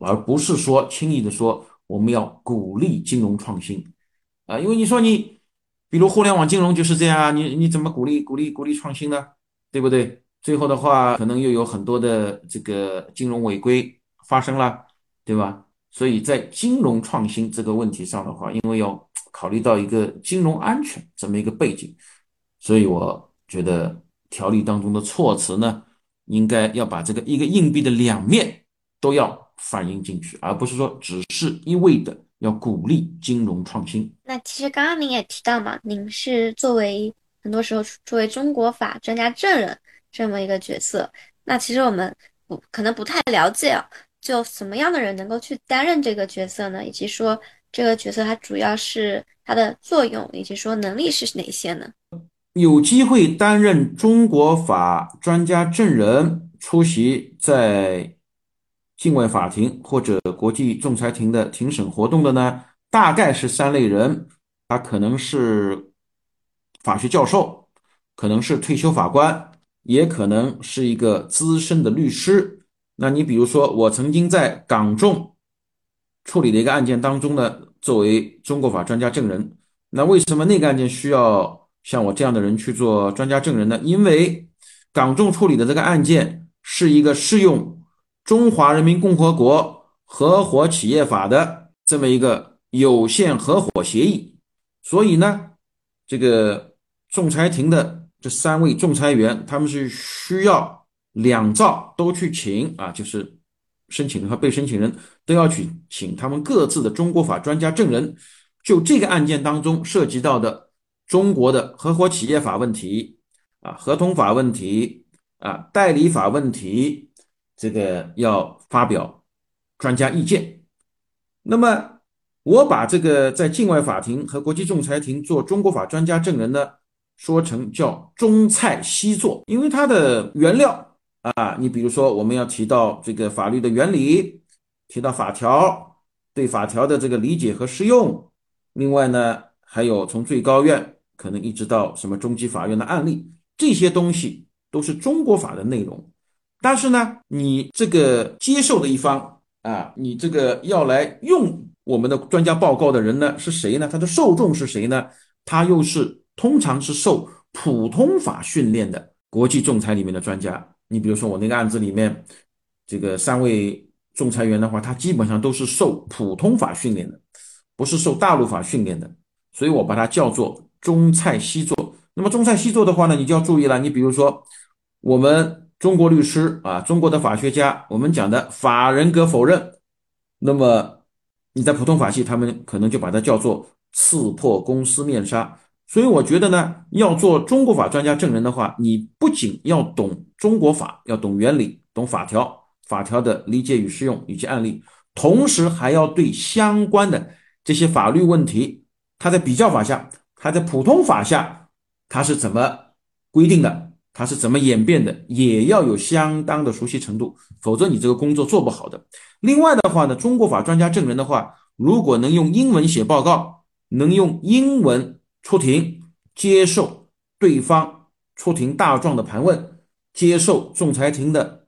而不是说轻易的说我们要鼓励金融创新啊，因为你说你，比如互联网金融就是这样啊，你你怎么鼓励、鼓励、鼓励创新呢？对不对？最后的话，可能又有很多的这个金融违规发生了，对吧？所以在金融创新这个问题上的话，因为要考虑到一个金融安全这么一个背景，所以我觉得。条例当中的措辞呢，应该要把这个一个硬币的两面都要反映进去，而不是说只是一味的要鼓励金融创新。那其实刚刚您也提到嘛，您是作为很多时候作为中国法专家证人这么一个角色，那其实我们不可能不太了解啊，就什么样的人能够去担任这个角色呢？以及说这个角色它主要是它的作用，以及说能力是哪些呢？有机会担任中国法专家证人，出席在境外法庭或者国际仲裁庭的庭审活动的呢，大概是三类人。他可能是法学教授，可能是退休法官，也可能是一个资深的律师。那你比如说，我曾经在港众处理的一个案件当中呢，作为中国法专家证人。那为什么那个案件需要像我这样的人去做专家证人呢？因为港众处理的这个案件是一个适用《中华人民共和国合伙企业法》的这么一个有限合伙协议。所以呢，这个仲裁庭的这三位仲裁员，他们是需要两造都去请啊，就是申请人和被申请人都要去请他们各自的中国法专家证人，就这个案件当中涉及到的中国的合伙企业法问题啊、合同法问题啊、代理法问题，这个要发表专家意见。那么。我把这个在境外法庭和国际仲裁庭做中国法专家证人呢，说成叫中菜西做，因为它的原料啊，你比如说我们要提到这个法律的原理，提到法条，对法条的这个理解和适用，另外呢，还有从最高院可能一直到什么中级法院的案例，这些东西都是中国法的内容，但是呢，你这个接受的一方啊，你这个要来用。我们的专家报告的人呢是谁呢？他的受众是谁呢？他又是通常是受普通法训练的国际仲裁里面的专家。你比如说我那个案子里面，这个三位仲裁员的话，他基本上都是受普通法训练的，不是受大陆法训练的。所以我把它叫做中菜西做。那么中菜西做的话呢，你就要注意了。你比如说我们中国律师啊，中国的法学家，我们讲的法人格否认，那么。你在普通法系，他们可能就把它叫做刺破公司面纱。所以我觉得呢，要做中国法专家证人的话，你不仅要懂中国法，要懂原理，懂法条，法条的理解与适用以及案例，同时还要对相关的这些法律问题，它在比较法下，它在普通法下，它是怎么规定的，它是怎么演变的，也要有相当的熟悉程度，否则你这个工作做不好的。另外的话呢，中国法专家证人的话，如果能用英文写报告，能用英文出庭，接受对方出庭大状的盘问，接受仲裁庭的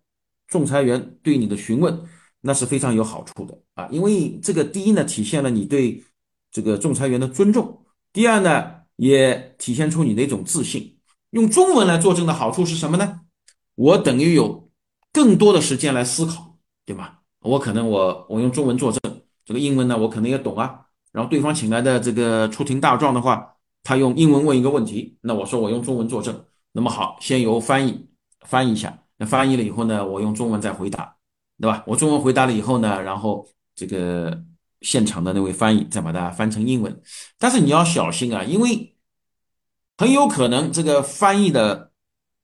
仲裁员对你的询问，那是非常有好处的啊。因为这个第一呢，体现了你对这个仲裁员的尊重；第二呢，也体现出你的一种自信。用中文来作证的好处是什么呢？我等于有更多的时间来思考，对吧？我可能我我用中文作证，这个英文呢我可能也懂啊。然后对方请来的这个出庭大状的话，他用英文问一个问题，那我说我用中文作证。那么好，先由翻译翻译一下。那翻译了以后呢，我用中文再回答，对吧？我中文回答了以后呢，然后这个现场的那位翻译再把它翻成英文。但是你要小心啊，因为很有可能这个翻译的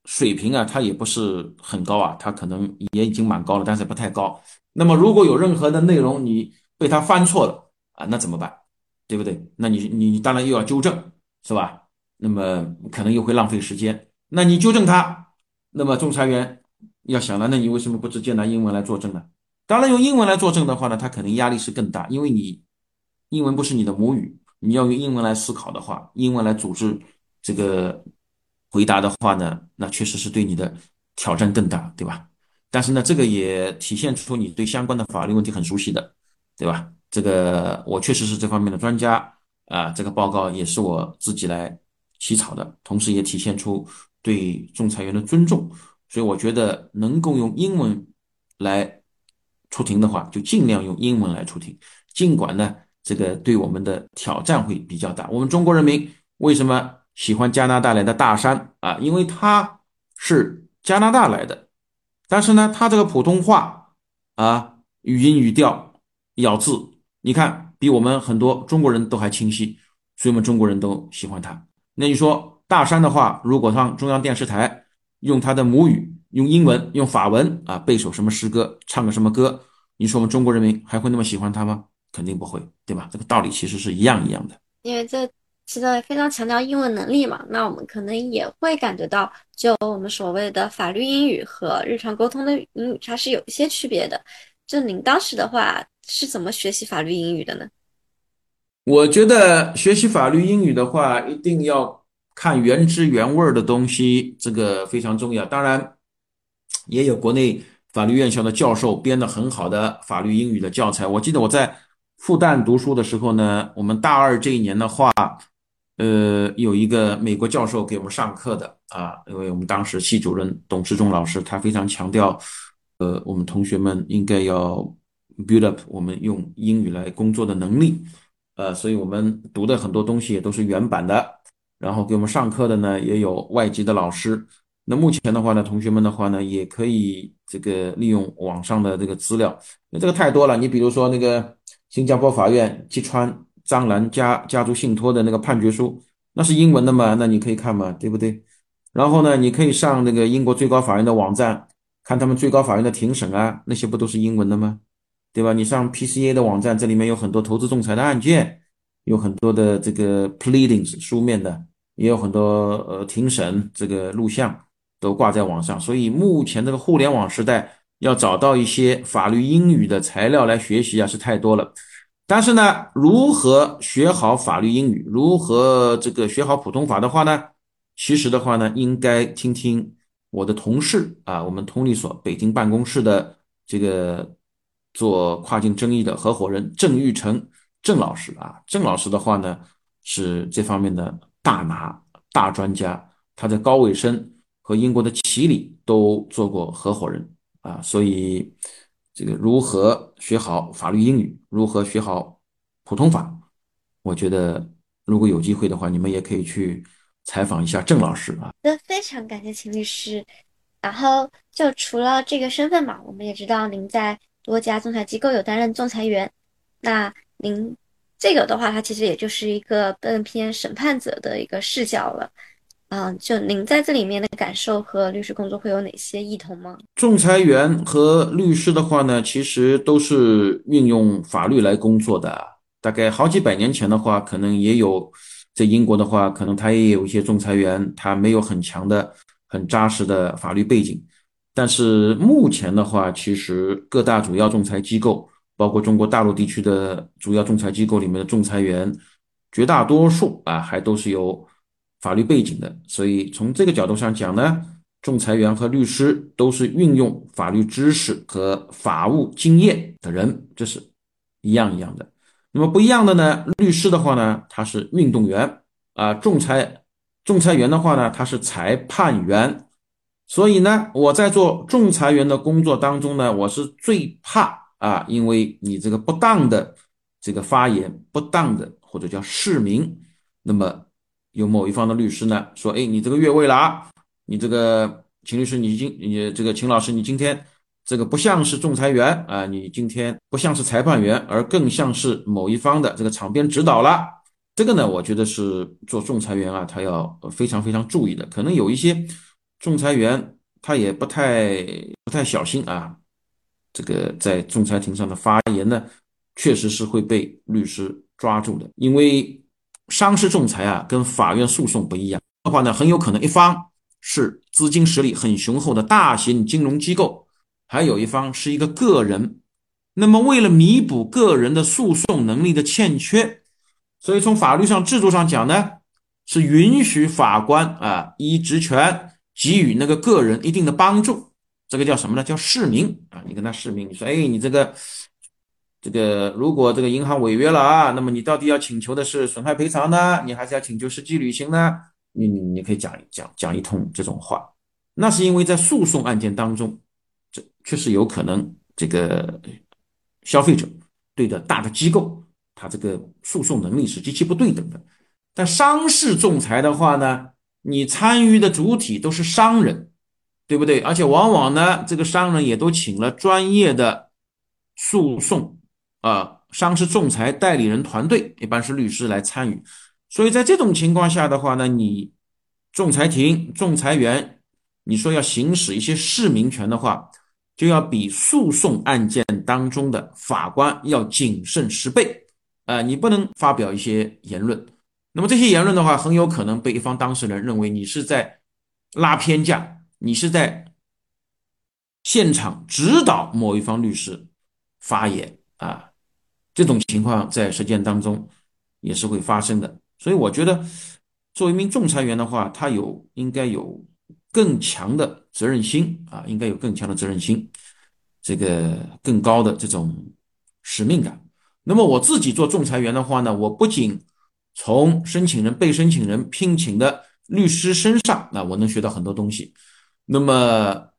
水平啊，他也不是很高啊，他可能也已经蛮高了，但是不太高。那么，如果有任何的内容你被他翻错了啊，那怎么办？对不对？那你你当然又要纠正，是吧？那么可能又会浪费时间。那你纠正他，那么仲裁员要想了，那你为什么不直接拿英文来作证呢？当然，用英文来作证的话呢，他可能压力是更大，因为你英文不是你的母语，你要用英文来思考的话，英文来组织这个回答的话呢，那确实是对你的挑战更大，对吧？但是呢，这个也体现出你对相关的法律问题很熟悉的，对吧？这个我确实是这方面的专家啊，这个报告也是我自己来起草的，同时也体现出对仲裁员的尊重。所以我觉得能够用英文来出庭的话，就尽量用英文来出庭。尽管呢，这个对我们的挑战会比较大。我们中国人民为什么喜欢加拿大来的大山啊？因为他是加拿大来的，但是呢，他这个普通话啊，语音语调、咬字，你看比我们很多中国人都还清晰，所以我们中国人都喜欢他。那你说大山的话，如果上中央电视台用他的母语，用英文、用法文啊背首什么诗歌，唱个什么歌，你说我们中国人民还会那么喜欢他吗？肯定不会，对吧？这个道理其实是一样一样的。因为这是在非常强调英文能力嘛，那我们可能也会感觉到，就我们所谓的法律英语和日常沟通的英语，它是有一些区别的。就您当时的话是怎么学习法律英语的呢？我觉得学习法律英语的话，一定要看原汁原味的东西，这个非常重要。当然，也有国内法律院校的教授编的很好的法律英语的教材。我记得我在复旦读书的时候呢，我们大二这一年的话，呃，有一个美国教授给我们上课的啊，因为我们当时系主任董志忠老师，他非常强调，呃，我们同学们应该要 build up 我们用英语来工作的能力。呃，所以我们读的很多东西也都是原版的，然后给我们上课的呢也有外籍的老师。那目前的话呢，同学们的话呢也可以这个利用网上的这个资料，那这个太多了。你比如说那个新加坡法院击穿张兰家家族信托的那个判决书，那是英文的嘛？那你可以看嘛，对不对？然后呢，你可以上那个英国最高法院的网站看他们最高法院的庭审啊，那些不都是英文的吗？对吧？你上 PCA 的网站，这里面有很多投资仲裁的案件，有很多的这个 pleadings 书面的，也有很多呃庭审这个录像都挂在网上。所以目前这个互联网时代，要找到一些法律英语的材料来学习啊，是太多了。但是呢，如何学好法律英语，如何这个学好普通法的话呢？其实的话呢，应该听听我的同事啊，我们通力所北京办公室的这个。做跨境争议的合伙人郑玉成郑老师啊，郑老师的话呢是这方面的大拿大专家，他在高伟生和英国的齐里都做过合伙人啊，所以这个如何学好法律英语，如何学好普通法，我觉得如果有机会的话，你们也可以去采访一下郑老师啊。那非常感谢秦律师。然后就除了这个身份嘛，我们也知道您在。多家仲裁机构有担任仲裁员，那您这个的话，它其实也就是一个更偏审判者的一个视角了。嗯，就您在这里面的感受和律师工作会有哪些异同吗？仲裁员和律师的话呢，其实都是运用法律来工作的。大概好几百年前的话，可能也有在英国的话，可能他也有一些仲裁员，他没有很强的、很扎实的法律背景。但是目前的话，其实各大主要仲裁机构，包括中国大陆地区的主要仲裁机构里面的仲裁员，绝大多数啊，还都是由法律背景的。所以从这个角度上讲呢，仲裁员和律师都是运用法律知识和法务经验的人，这是一样一样的。那么不一样的呢，律师的话呢，他是运动员啊，仲裁仲裁员的话呢，他是裁判员。所以呢，我在做仲裁员的工作当中呢，我是最怕啊，因为你这个不当的这个发言，不当的或者叫示明，那么有某一方的律师呢说，哎，你这个越位了啊，你这个秦律师，你今你这个秦老师，你今天这个不像是仲裁员啊，你今天不像是裁判员，而更像是某一方的这个场边指导了。这个呢，我觉得是做仲裁员啊，他要非常非常注意的，可能有一些。仲裁员他也不太不太小心啊，这个在仲裁庭上的发言呢，确实是会被律师抓住的。因为商事仲裁啊，跟法院诉讼不一样的话呢，很有可能一方是资金实力很雄厚的大型金融机构，还有一方是一个个人。那么为了弥补个人的诉讼能力的欠缺，所以从法律上制度上讲呢，是允许法官啊依职权。给予那个个人一定的帮助，这个叫什么呢？叫市民啊！你跟他市民，你说，哎，你这个这个，如果这个银行违约了啊，那么你到底要请求的是损害赔偿呢，你还是要请求实际履行呢？你你你可以讲讲讲一通这种话，那是因为在诉讼案件当中，这确实有可能这个消费者对的大的机构，他这个诉讼能力是极其不对等的。但商事仲裁的话呢？你参与的主体都是商人，对不对？而且往往呢，这个商人也都请了专业的诉讼啊、商事仲裁代理人团队，一般是律师来参与。所以在这种情况下的话呢，你仲裁庭、仲裁员，你说要行使一些市民权的话，就要比诉讼案件当中的法官要谨慎十倍。呃，你不能发表一些言论，那么这些言论的话，很有可能被一方当事人认为你是在拉偏架。你是在现场指导某一方律师发言啊，这种情况在实践当中也是会发生的。所以我觉得，作为一名仲裁员的话，他有应该有更强的责任心啊，应该有更强的责任心，这个更高的这种使命感。那么我自己做仲裁员的话呢，我不仅从申请人、被申请人聘请的律师身上，那我能学到很多东西。那么，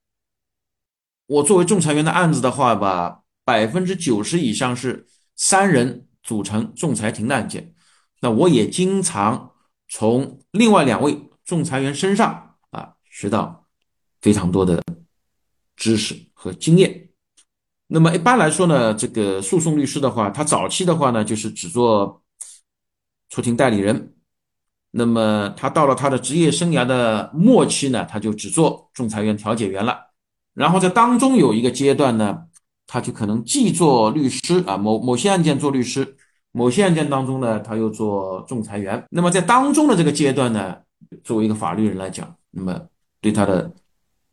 我作为仲裁员的案子的话吧，百分之九十以上是三人组成仲裁庭的案件。那我也经常从另外两位仲裁员身上啊学到非常多的知识和经验。那么一般来说呢，这个诉讼律师的话，他早期的话呢，就是只做出庭代理人。那么他到了他的职业生涯的末期呢，他就只做仲裁员、调解员了。然后在当中有一个阶段呢，他就可能既做律师啊，某某些案件做律师，某些案件当中呢，他又做仲裁员。那么在当中的这个阶段呢，作为一个法律人来讲，那么对他的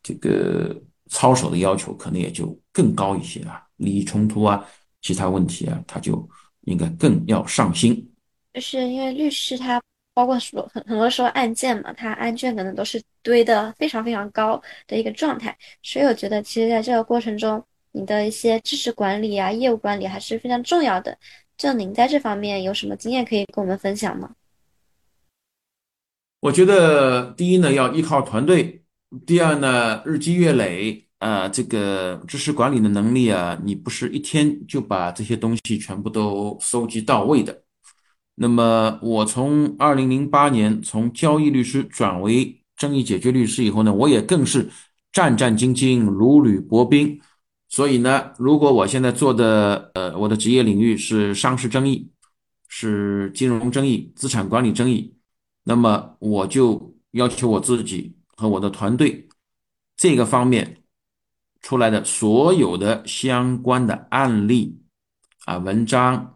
这个操守的要求可能也就更高一些啊，利益冲突啊，其他问题啊，他就应该更要上心。就是因为律师他。包括说很很多时候案件嘛，他案卷可能都是堆的非常非常高的一个状态，所以我觉得其实在这个过程中，你的一些知识管理啊、业务管理还是非常重要的。就您在这方面有什么经验可以跟我们分享吗？我觉得第一呢，要依靠团队；第二呢，日积月累啊，这个知识管理的能力啊，你不是一天就把这些东西全部都收集到位的。那么我从二零零八年从交易律师转为争议解决律师以后呢，我也更是战战兢兢、如履薄冰。所以呢，如果我现在做的呃我的职业领域是商事争议、是金融争议、资产管理争议，那么我就要求我自己和我的团队这个方面出来的所有的相关的案例啊文章。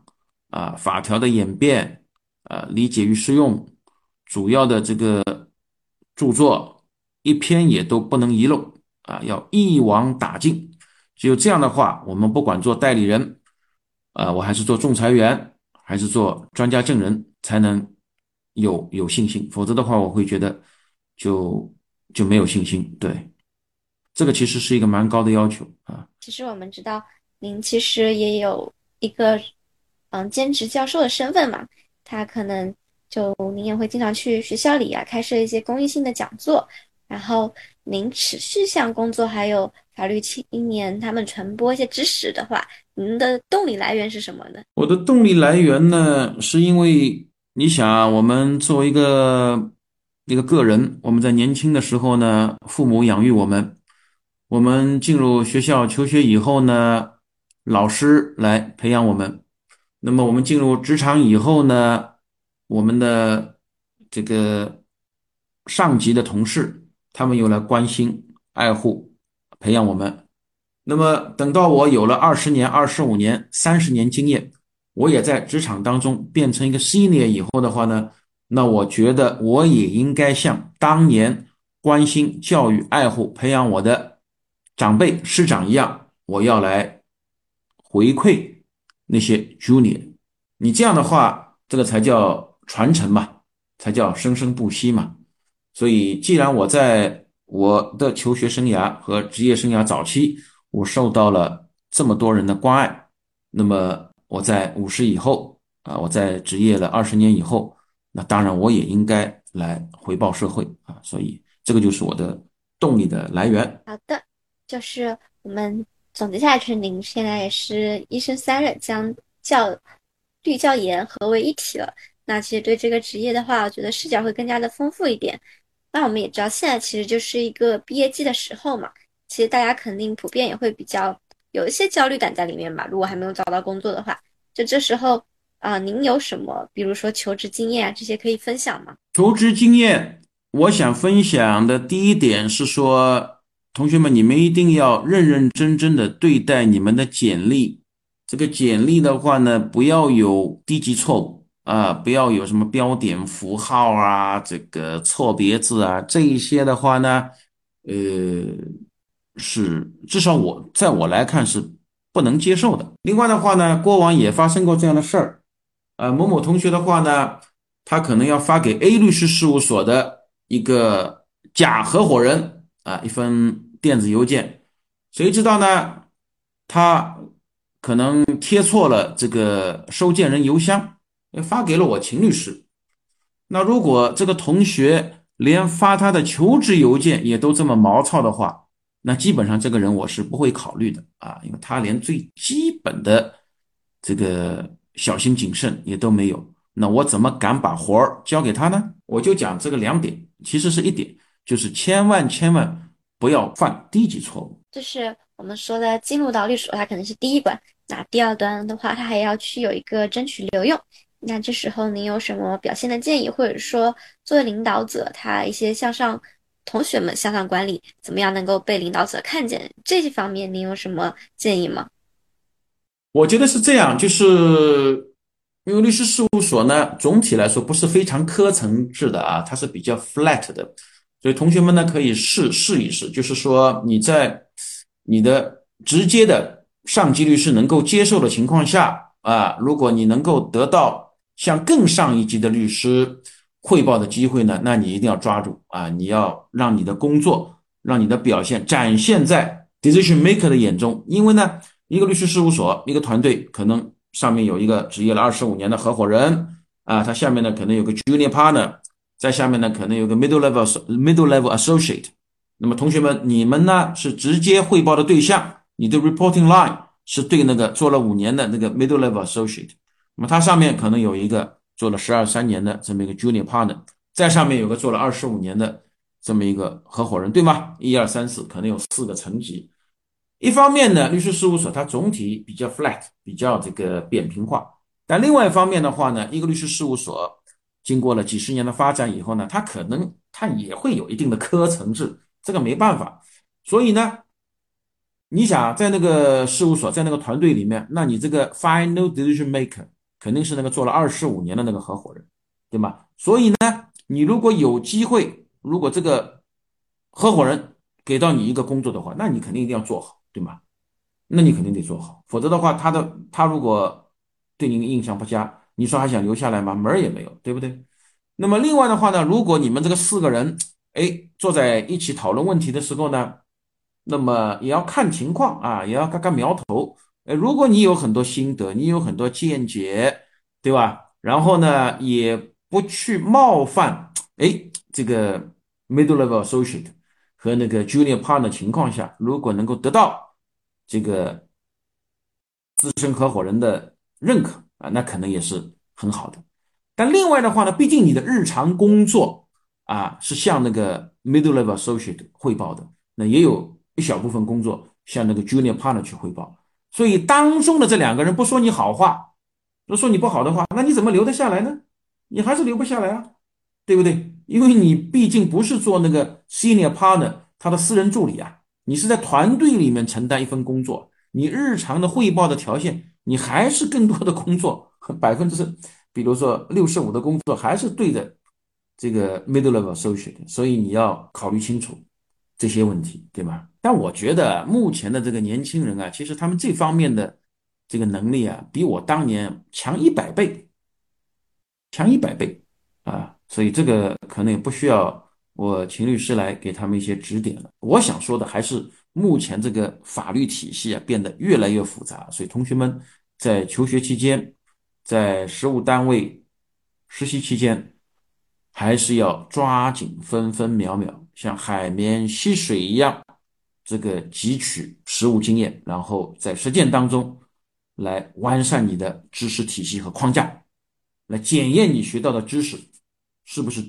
啊，法条的演变，啊，理解与适用，主要的这个著作一篇也都不能遗漏啊，要一网打尽。只有这样的话，我们不管做代理人，啊，我还是做仲裁员，还是做专家证人，才能有有信心。否则的话，我会觉得就就没有信心。对，这个其实是一个蛮高的要求啊。其实我们知道，您其实也有一个。嗯，兼职教授的身份嘛，他可能就您也会经常去学校里啊开设一些公益性的讲座，然后您持续向工作还有法律青年他们传播一些知识的话，您的动力来源是什么呢？我的动力来源呢，是因为你想，我们作为一个一个个人，我们在年轻的时候呢，父母养育我们，我们进入学校求学以后呢，老师来培养我们。那么我们进入职场以后呢，我们的这个上级的同事，他们又来关心、爱护、培养我们。那么等到我有了二十年、二十五年、三十年经验，我也在职场当中变成一个 senior 以后的话呢，那我觉得我也应该像当年关心、教育、爱护、培养我的长辈师长一样，我要来回馈。那些 junior，你这样的话，这个才叫传承嘛，才叫生生不息嘛。所以，既然我在我的求学生涯和职业生涯早期，我受到了这么多人的关爱，那么我在五十以后啊，我在职业了二十年以后，那当然我也应该来回报社会啊。所以，这个就是我的动力的来源。好的，就是我们。总结下去，您现在也是一生三任，将教律教研合为一体了。那其实对这个职业的话，我觉得视角会更加的丰富一点。那我们也知道，现在其实就是一个毕业季的时候嘛，其实大家肯定普遍也会比较有一些焦虑感在里面吧。如果还没有找到工作的话，就这时候啊，您有什么，比如说求职经验啊这些可以分享吗？求职经验，我想分享的第一点是说，同学们，你们一定要认认真真的对待你们的简历。这个简历的话呢，不要有低级错误。啊，不要有什么标点符号啊，这个错别字啊，这一些的话呢，呃，是至少我在我来看是不能接受的。另外的话呢，过往也发生过这样的事儿，呃，某某同学的话呢，他可能要发给 A 律师事务所的一个假合伙人啊一份电子邮件，谁知道呢，他可能贴错了这个收件人邮箱。发给了我秦律师。那如果这个同学连发他的求职邮件也都这么毛糙的话，那基本上这个人我是不会考虑的啊，因为他连最基本的这个小心谨慎也都没有。那我怎么敢把活儿交给他呢？我就讲这个两点，其实是一点，就是千万千万不要犯低级错误。就是我们说的进入到律所，它可能是第一关，那第二端的话，他还要去有一个争取留用。那这时候您有什么表现的建议，或者说作为领导者，他一些向上同学们向上管理，怎么样能够被领导者看见？这些方面您有什么建议吗？我觉得是这样，就是因为律师事务所呢，总体来说不是非常科层制的啊，它是比较 flat 的，所以同学们呢可以试试一试，就是说你在你的直接的上级律师能够接受的情况下啊，如果你能够得到。向更上一级的律师汇报的机会呢？那你一定要抓住啊！你要让你的工作，让你的表现展现在 decision maker 的眼中。因为呢，一个律师事务所，一个团队可能上面有一个执业了二十五年的合伙人啊，他下面呢可能有个 junior partner，在下面呢可能有个 middle level middle level associate。那么同学们，你们呢是直接汇报的对象，你的 reporting line 是对那个做了五年的那个 middle level associate。那么它上面可能有一个做了十二三年的这么一个 junior partner，在上面有个做了二十五年的这么一个合伙人，对吗？一二三四，可能有四个层级。一方面呢，律师事务所它总体比较 flat，比较这个扁平化。但另外一方面的话呢，一个律师事务所经过了几十年的发展以后呢，它可能它也会有一定的科层制，这个没办法。所以呢，你想在那个事务所，在那个团队里面，那你这个 final decision maker。肯定是那个做了二十五年的那个合伙人，对吗？所以呢，你如果有机会，如果这个合伙人给到你一个工作的话，那你肯定一定要做好，对吗？那你肯定得做好，否则的话，他的他如果对你印象不佳，你说还想留下来吗？门儿也没有，对不对？那么另外的话呢，如果你们这个四个人，哎，坐在一起讨论问题的时候呢，那么也要看情况啊，也要看看苗头。如果你有很多心得，你有很多见解，对吧？然后呢，也不去冒犯，哎，这个 middle level associate 和那个 junior partner 的情况下，如果能够得到这个资深合伙人的认可啊，那可能也是很好的。但另外的话呢，毕竟你的日常工作啊是向那个 middle level associate 汇报的，那也有一小部分工作向那个 junior partner 去汇报。所以当中的这两个人不说你好话，不说你不好的话，那你怎么留得下来呢？你还是留不下来啊，对不对？因为你毕竟不是做那个 senior partner 他的私人助理啊，你是在团队里面承担一份工作，你日常的汇报的条件，你还是更多的工作，百分之比如说六十五的工作还是对着这个 middle level associate，所以你要考虑清楚这些问题，对吗？但我觉得目前的这个年轻人啊，其实他们这方面的这个能力啊，比我当年强一百倍，强一百倍啊！所以这个可能也不需要我秦律师来给他们一些指点了。我想说的还是，目前这个法律体系啊变得越来越复杂，所以同学们在求学期间，在实务单位实习期间，还是要抓紧分分秒秒，像海绵吸水一样。这个汲取实务经验，然后在实践当中来完善你的知识体系和框架，来检验你学到的知识是不是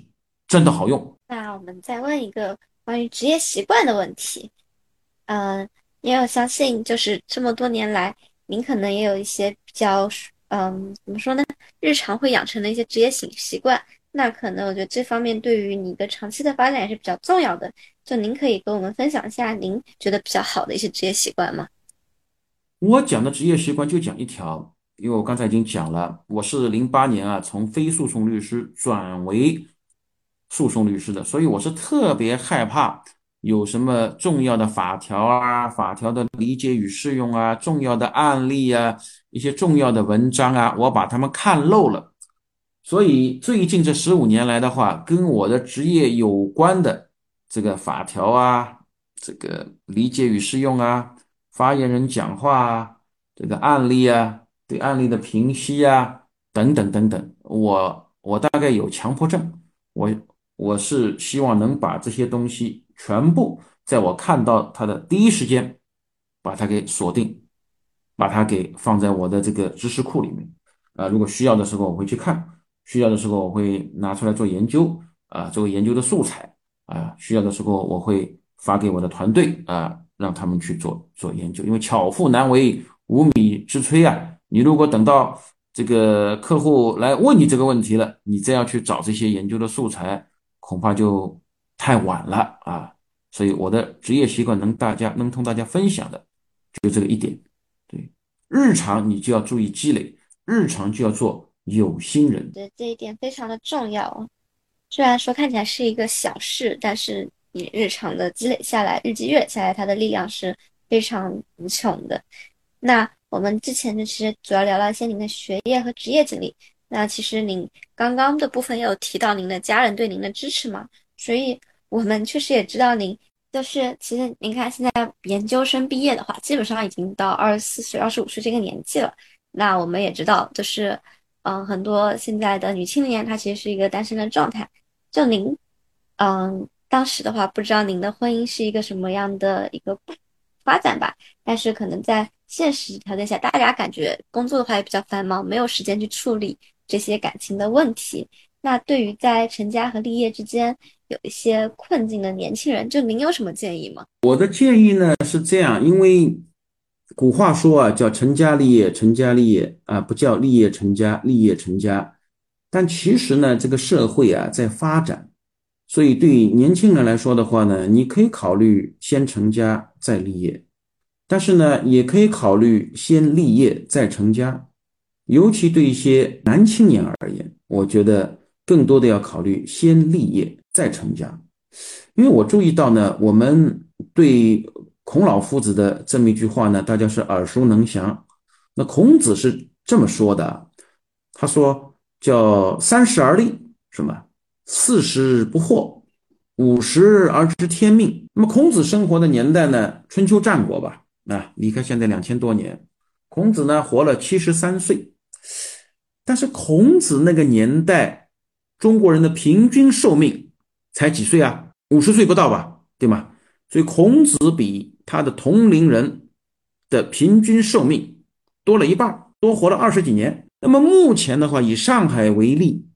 真的好用。那我们再问一个关于职业习惯的问题。嗯，因为我相信，就是这么多年来，您可能也有一些比较，嗯，怎么说呢？日常会养成的一些职业习习惯。那可能我觉得这方面对于你的长期的发展也是比较重要的。就您可以跟我们分享一下您觉得比较好的一些职业习惯吗？我讲的职业习惯就讲一条，因为我刚才已经讲了，我是零八年啊从非诉讼律师转为诉讼律师的，所以我是特别害怕有什么重要的法条啊、法条的理解与适用啊、重要的案例啊、一些重要的文章啊，我把他们看漏了。所以最近这十五年来的话，跟我的职业有关的这个法条啊，这个理解与适用啊，发言人讲话啊，这个案例啊，对案例的评析啊，等等等等，我我大概有强迫症，我我是希望能把这些东西全部在我看到它的第一时间，把它给锁定，把它给放在我的这个知识库里面啊，如果需要的时候我会去看。需要的时候我会拿出来做研究啊，作为研究的素材啊。需要的时候我会发给我的团队啊，让他们去做做研究。因为巧妇难为无米之炊啊，你如果等到这个客户来问你这个问题了，你再要去找这些研究的素材，恐怕就太晚了啊。所以我的职业习惯能大家能同大家分享的，就这个一点。对，日常你就要注意积累，日常就要做。有心人，对这一点非常的重要。虽然说看起来是一个小事，但是你日常的积累下来，日积月累下来，它的力量是非常无穷的。那我们之前呢，其实主要聊了一些您的学业和职业经历。那其实您刚刚的部分有提到您的家人对您的支持嘛？所以我们确实也知道您，就是其实您看现在研究生毕业的话，基本上已经到二十四岁、二十五岁这个年纪了。那我们也知道，就是。嗯，很多现在的女青年，她其实是一个单身的状态。就您，嗯，当时的话，不知道您的婚姻是一个什么样的一个发展吧？但是可能在现实条件下，大家感觉工作的话也比较繁忙，没有时间去处理这些感情的问题。那对于在成家和立业之间有一些困境的年轻人，就您有什么建议吗？我的建议呢是这样，因为。古话说啊，叫成家立业，成家立业啊，不叫立业成家，立业成家。但其实呢，这个社会啊在发展，所以对年轻人来说的话呢，你可以考虑先成家再立业，但是呢，也可以考虑先立业再成家。尤其对一些男青年而言，我觉得更多的要考虑先立业再成家，因为我注意到呢，我们对。孔老夫子的这么一句话呢，大家是耳熟能详。那孔子是这么说的，他说叫三十而立，什么四十不惑，五十而知天命。那么孔子生活的年代呢，春秋战国吧，啊，离开现在两千多年。孔子呢活了七十三岁，但是孔子那个年代，中国人的平均寿命才几岁啊？五十岁不到吧，对吗？所以孔子比。他的同龄人的平均寿命多了一半，多活了二十几年。那么目前的话，以上海为例，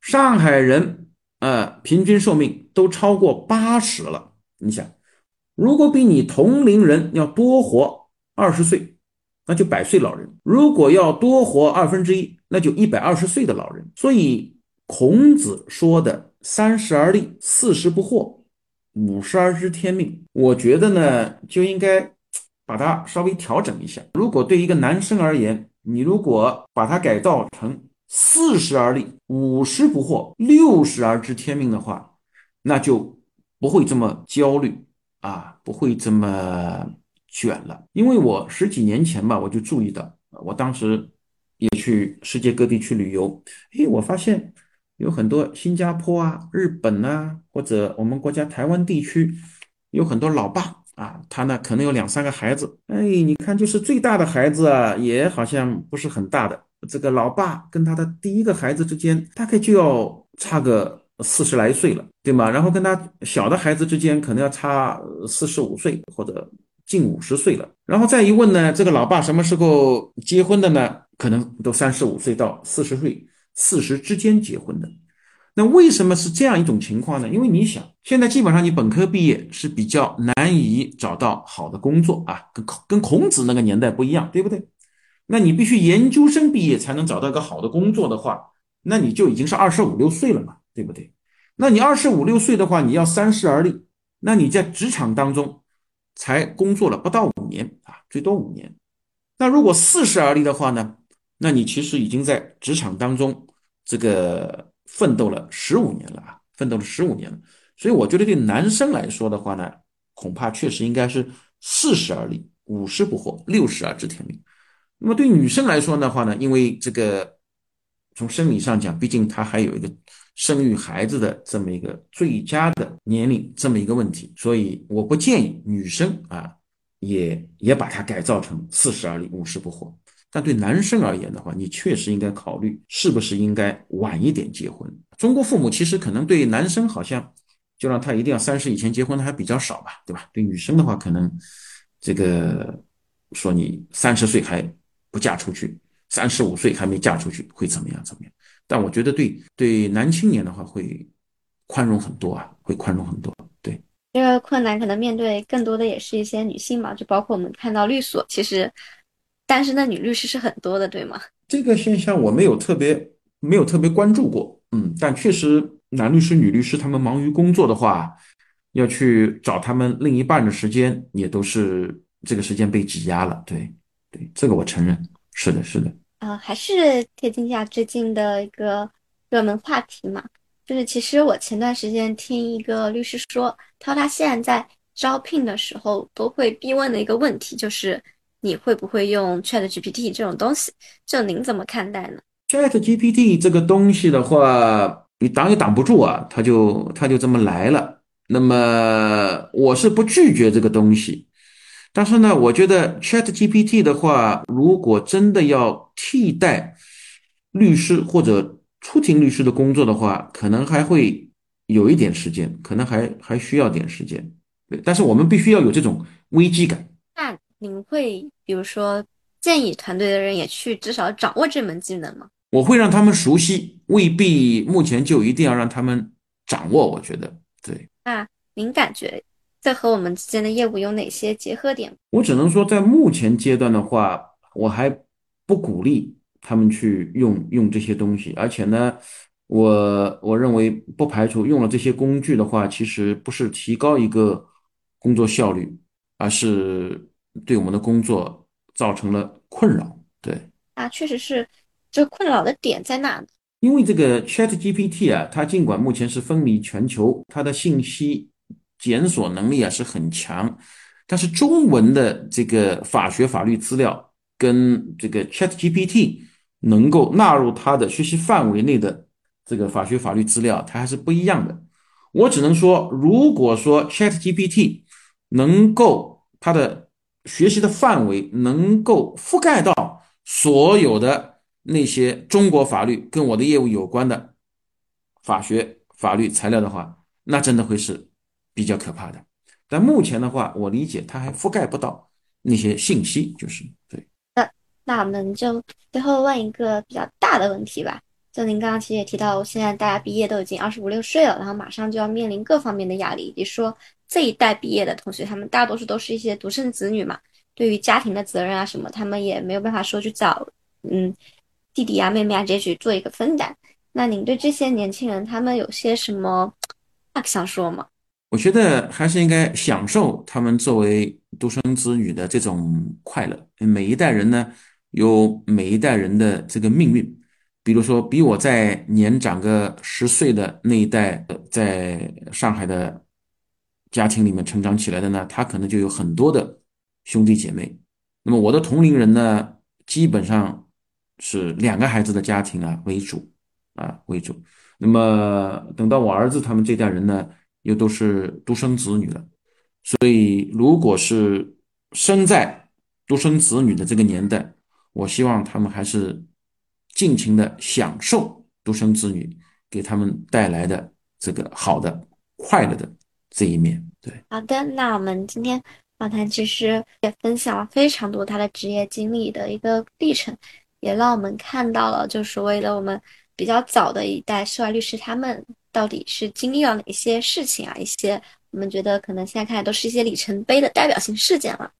上海人呃平均寿命都超过八十了。你想，如果比你同龄人要多活二十岁，那就百岁老人；如果要多活二分之一，那就一百二十岁的老人。所以孔子说的“三十而立，四十不惑”。五十而知天命，我觉得呢，就应该把它稍微调整一下。如果对一个男生而言，你如果把它改造成四十而立，五十不惑，六十而知天命的话，那就不会这么焦虑啊，不会这么卷了。因为我十几年前吧，我就注意到，我当时也去世界各地去旅游，诶，我发现。有很多新加坡啊、日本呐，或者我们国家台湾地区，有很多老爸啊，他呢可能有两三个孩子。哎，你看，就是最大的孩子啊，也好像不是很大的。这个老爸跟他的第一个孩子之间，大概就要差个四十来岁了，对吗？然后跟他小的孩子之间，可能要差四十五岁或者近五十岁了。然后再一问呢，这个老爸什么时候结婚的呢？可能都三十五岁到四十岁。四十之间结婚的，那为什么是这样一种情况呢？因为你想，现在基本上你本科毕业是比较难以找到好的工作啊，跟跟孔子那个年代不一样，对不对？那你必须研究生毕业才能找到一个好的工作的话，那你就已经是二十五六岁了嘛，对不对？那你二十五六岁的话，你要三十而立，那你在职场当中才工作了不到五年啊，最多五年。那如果四十而立的话呢？那你其实已经在职场当中这个。奋斗了十五年了啊，奋斗了十五年了，所以我觉得对男生来说的话呢，恐怕确实应该是四十而立，五十不惑，六十而知天命。那么对女生来说的话呢，因为这个从生理上讲，毕竟她还有一个生育孩子的这么一个最佳的年龄这么一个问题，所以我不建议女生啊也也把它改造成四十而立，五十不惑。但对男生而言的话，你确实应该考虑是不是应该晚一点结婚。中国父母其实可能对男生好像就让他一定要三十以前结婚的还比较少吧，对吧？对女生的话，可能这个说你三十岁还不嫁出去，三十五岁还没嫁出去会怎么样怎么样？但我觉得对对男青年的话会宽容很多啊，会宽容很多。对这个困难可能面对更多的也是一些女性嘛，就包括我们看到律所其实。但是那女律师是很多的，对吗？这个现象我没有特别没有特别关注过，嗯，但确实男律师、女律师他们忙于工作的话，要去找他们另一半的时间也都是这个时间被挤压了，对对，这个我承认，是的，是的。啊，还是贴近一下最近的一个热门话题嘛，就是其实我前段时间听一个律师说，他说他现在在招聘的时候都会必问的一个问题就是。你会不会用 Chat GPT 这种东西？就您怎么看待呢？Chat GPT 这个东西的话，你挡也挡不住啊，它就它就这么来了。那么我是不拒绝这个东西，但是呢，我觉得 Chat GPT 的话，如果真的要替代律师或者出庭律师的工作的话，可能还会有一点时间，可能还还需要点时间。对，但是我们必须要有这种危机感。您会比如说建议团队的人也去至少掌握这门技能吗？我会让他们熟悉，未必目前就一定要让他们掌握。我觉得对。那您感觉在和我们之间的业务有哪些结合点？我只能说，在目前阶段的话，我还不鼓励他们去用用这些东西。而且呢，我我认为不排除用了这些工具的话，其实不是提高一个工作效率，而是。对我们的工作造成了困扰，对啊，确实是，这困扰的点在哪呢？因为这个 Chat GPT 啊，它尽管目前是风靡全球，它的信息检索能力啊是很强，但是中文的这个法学法律资料跟这个 Chat GPT 能够纳入它的学习范围内的这个法学法律资料，它还是不一样的。我只能说，如果说 Chat GPT 能够它的学习的范围能够覆盖到所有的那些中国法律跟我的业务有关的法学法律材料的话，那真的会是比较可怕的。但目前的话，我理解它还覆盖不到那些信息，就是对。那那我们就最后问一个比较大的问题吧。就您刚刚其实也提到，现在大家毕业都已经二十五六岁了，然后马上就要面临各方面的压力，比如说。这一代毕业的同学，他们大多数都是一些独生子女嘛，对于家庭的责任啊什么，他们也没有办法说去找，嗯，弟弟啊妹妹啊这些去做一个分担。那您对这些年轻人，他们有些什么话想说吗？我觉得还是应该享受他们作为独生子女的这种快乐。每一代人呢，有每一代人的这个命运。比如说，比我在年长个十岁的那一代，在上海的。家庭里面成长起来的呢，他可能就有很多的兄弟姐妹。那么我的同龄人呢，基本上是两个孩子的家庭啊为主啊为主。那么等到我儿子他们这代人呢，又都是独生子女了。所以，如果是生在独生子女的这个年代，我希望他们还是尽情的享受独生子女给他们带来的这个好的、快乐的。这一面对，好的，那我们今天访谈其实也分享了非常多他的职业经历的一个历程，也让我们看到了，就是为了我们比较早的一代涉外律师，他们到底是经历了哪些事情啊？一些我们觉得可能现在看来都是一些里程碑的代表性事件了。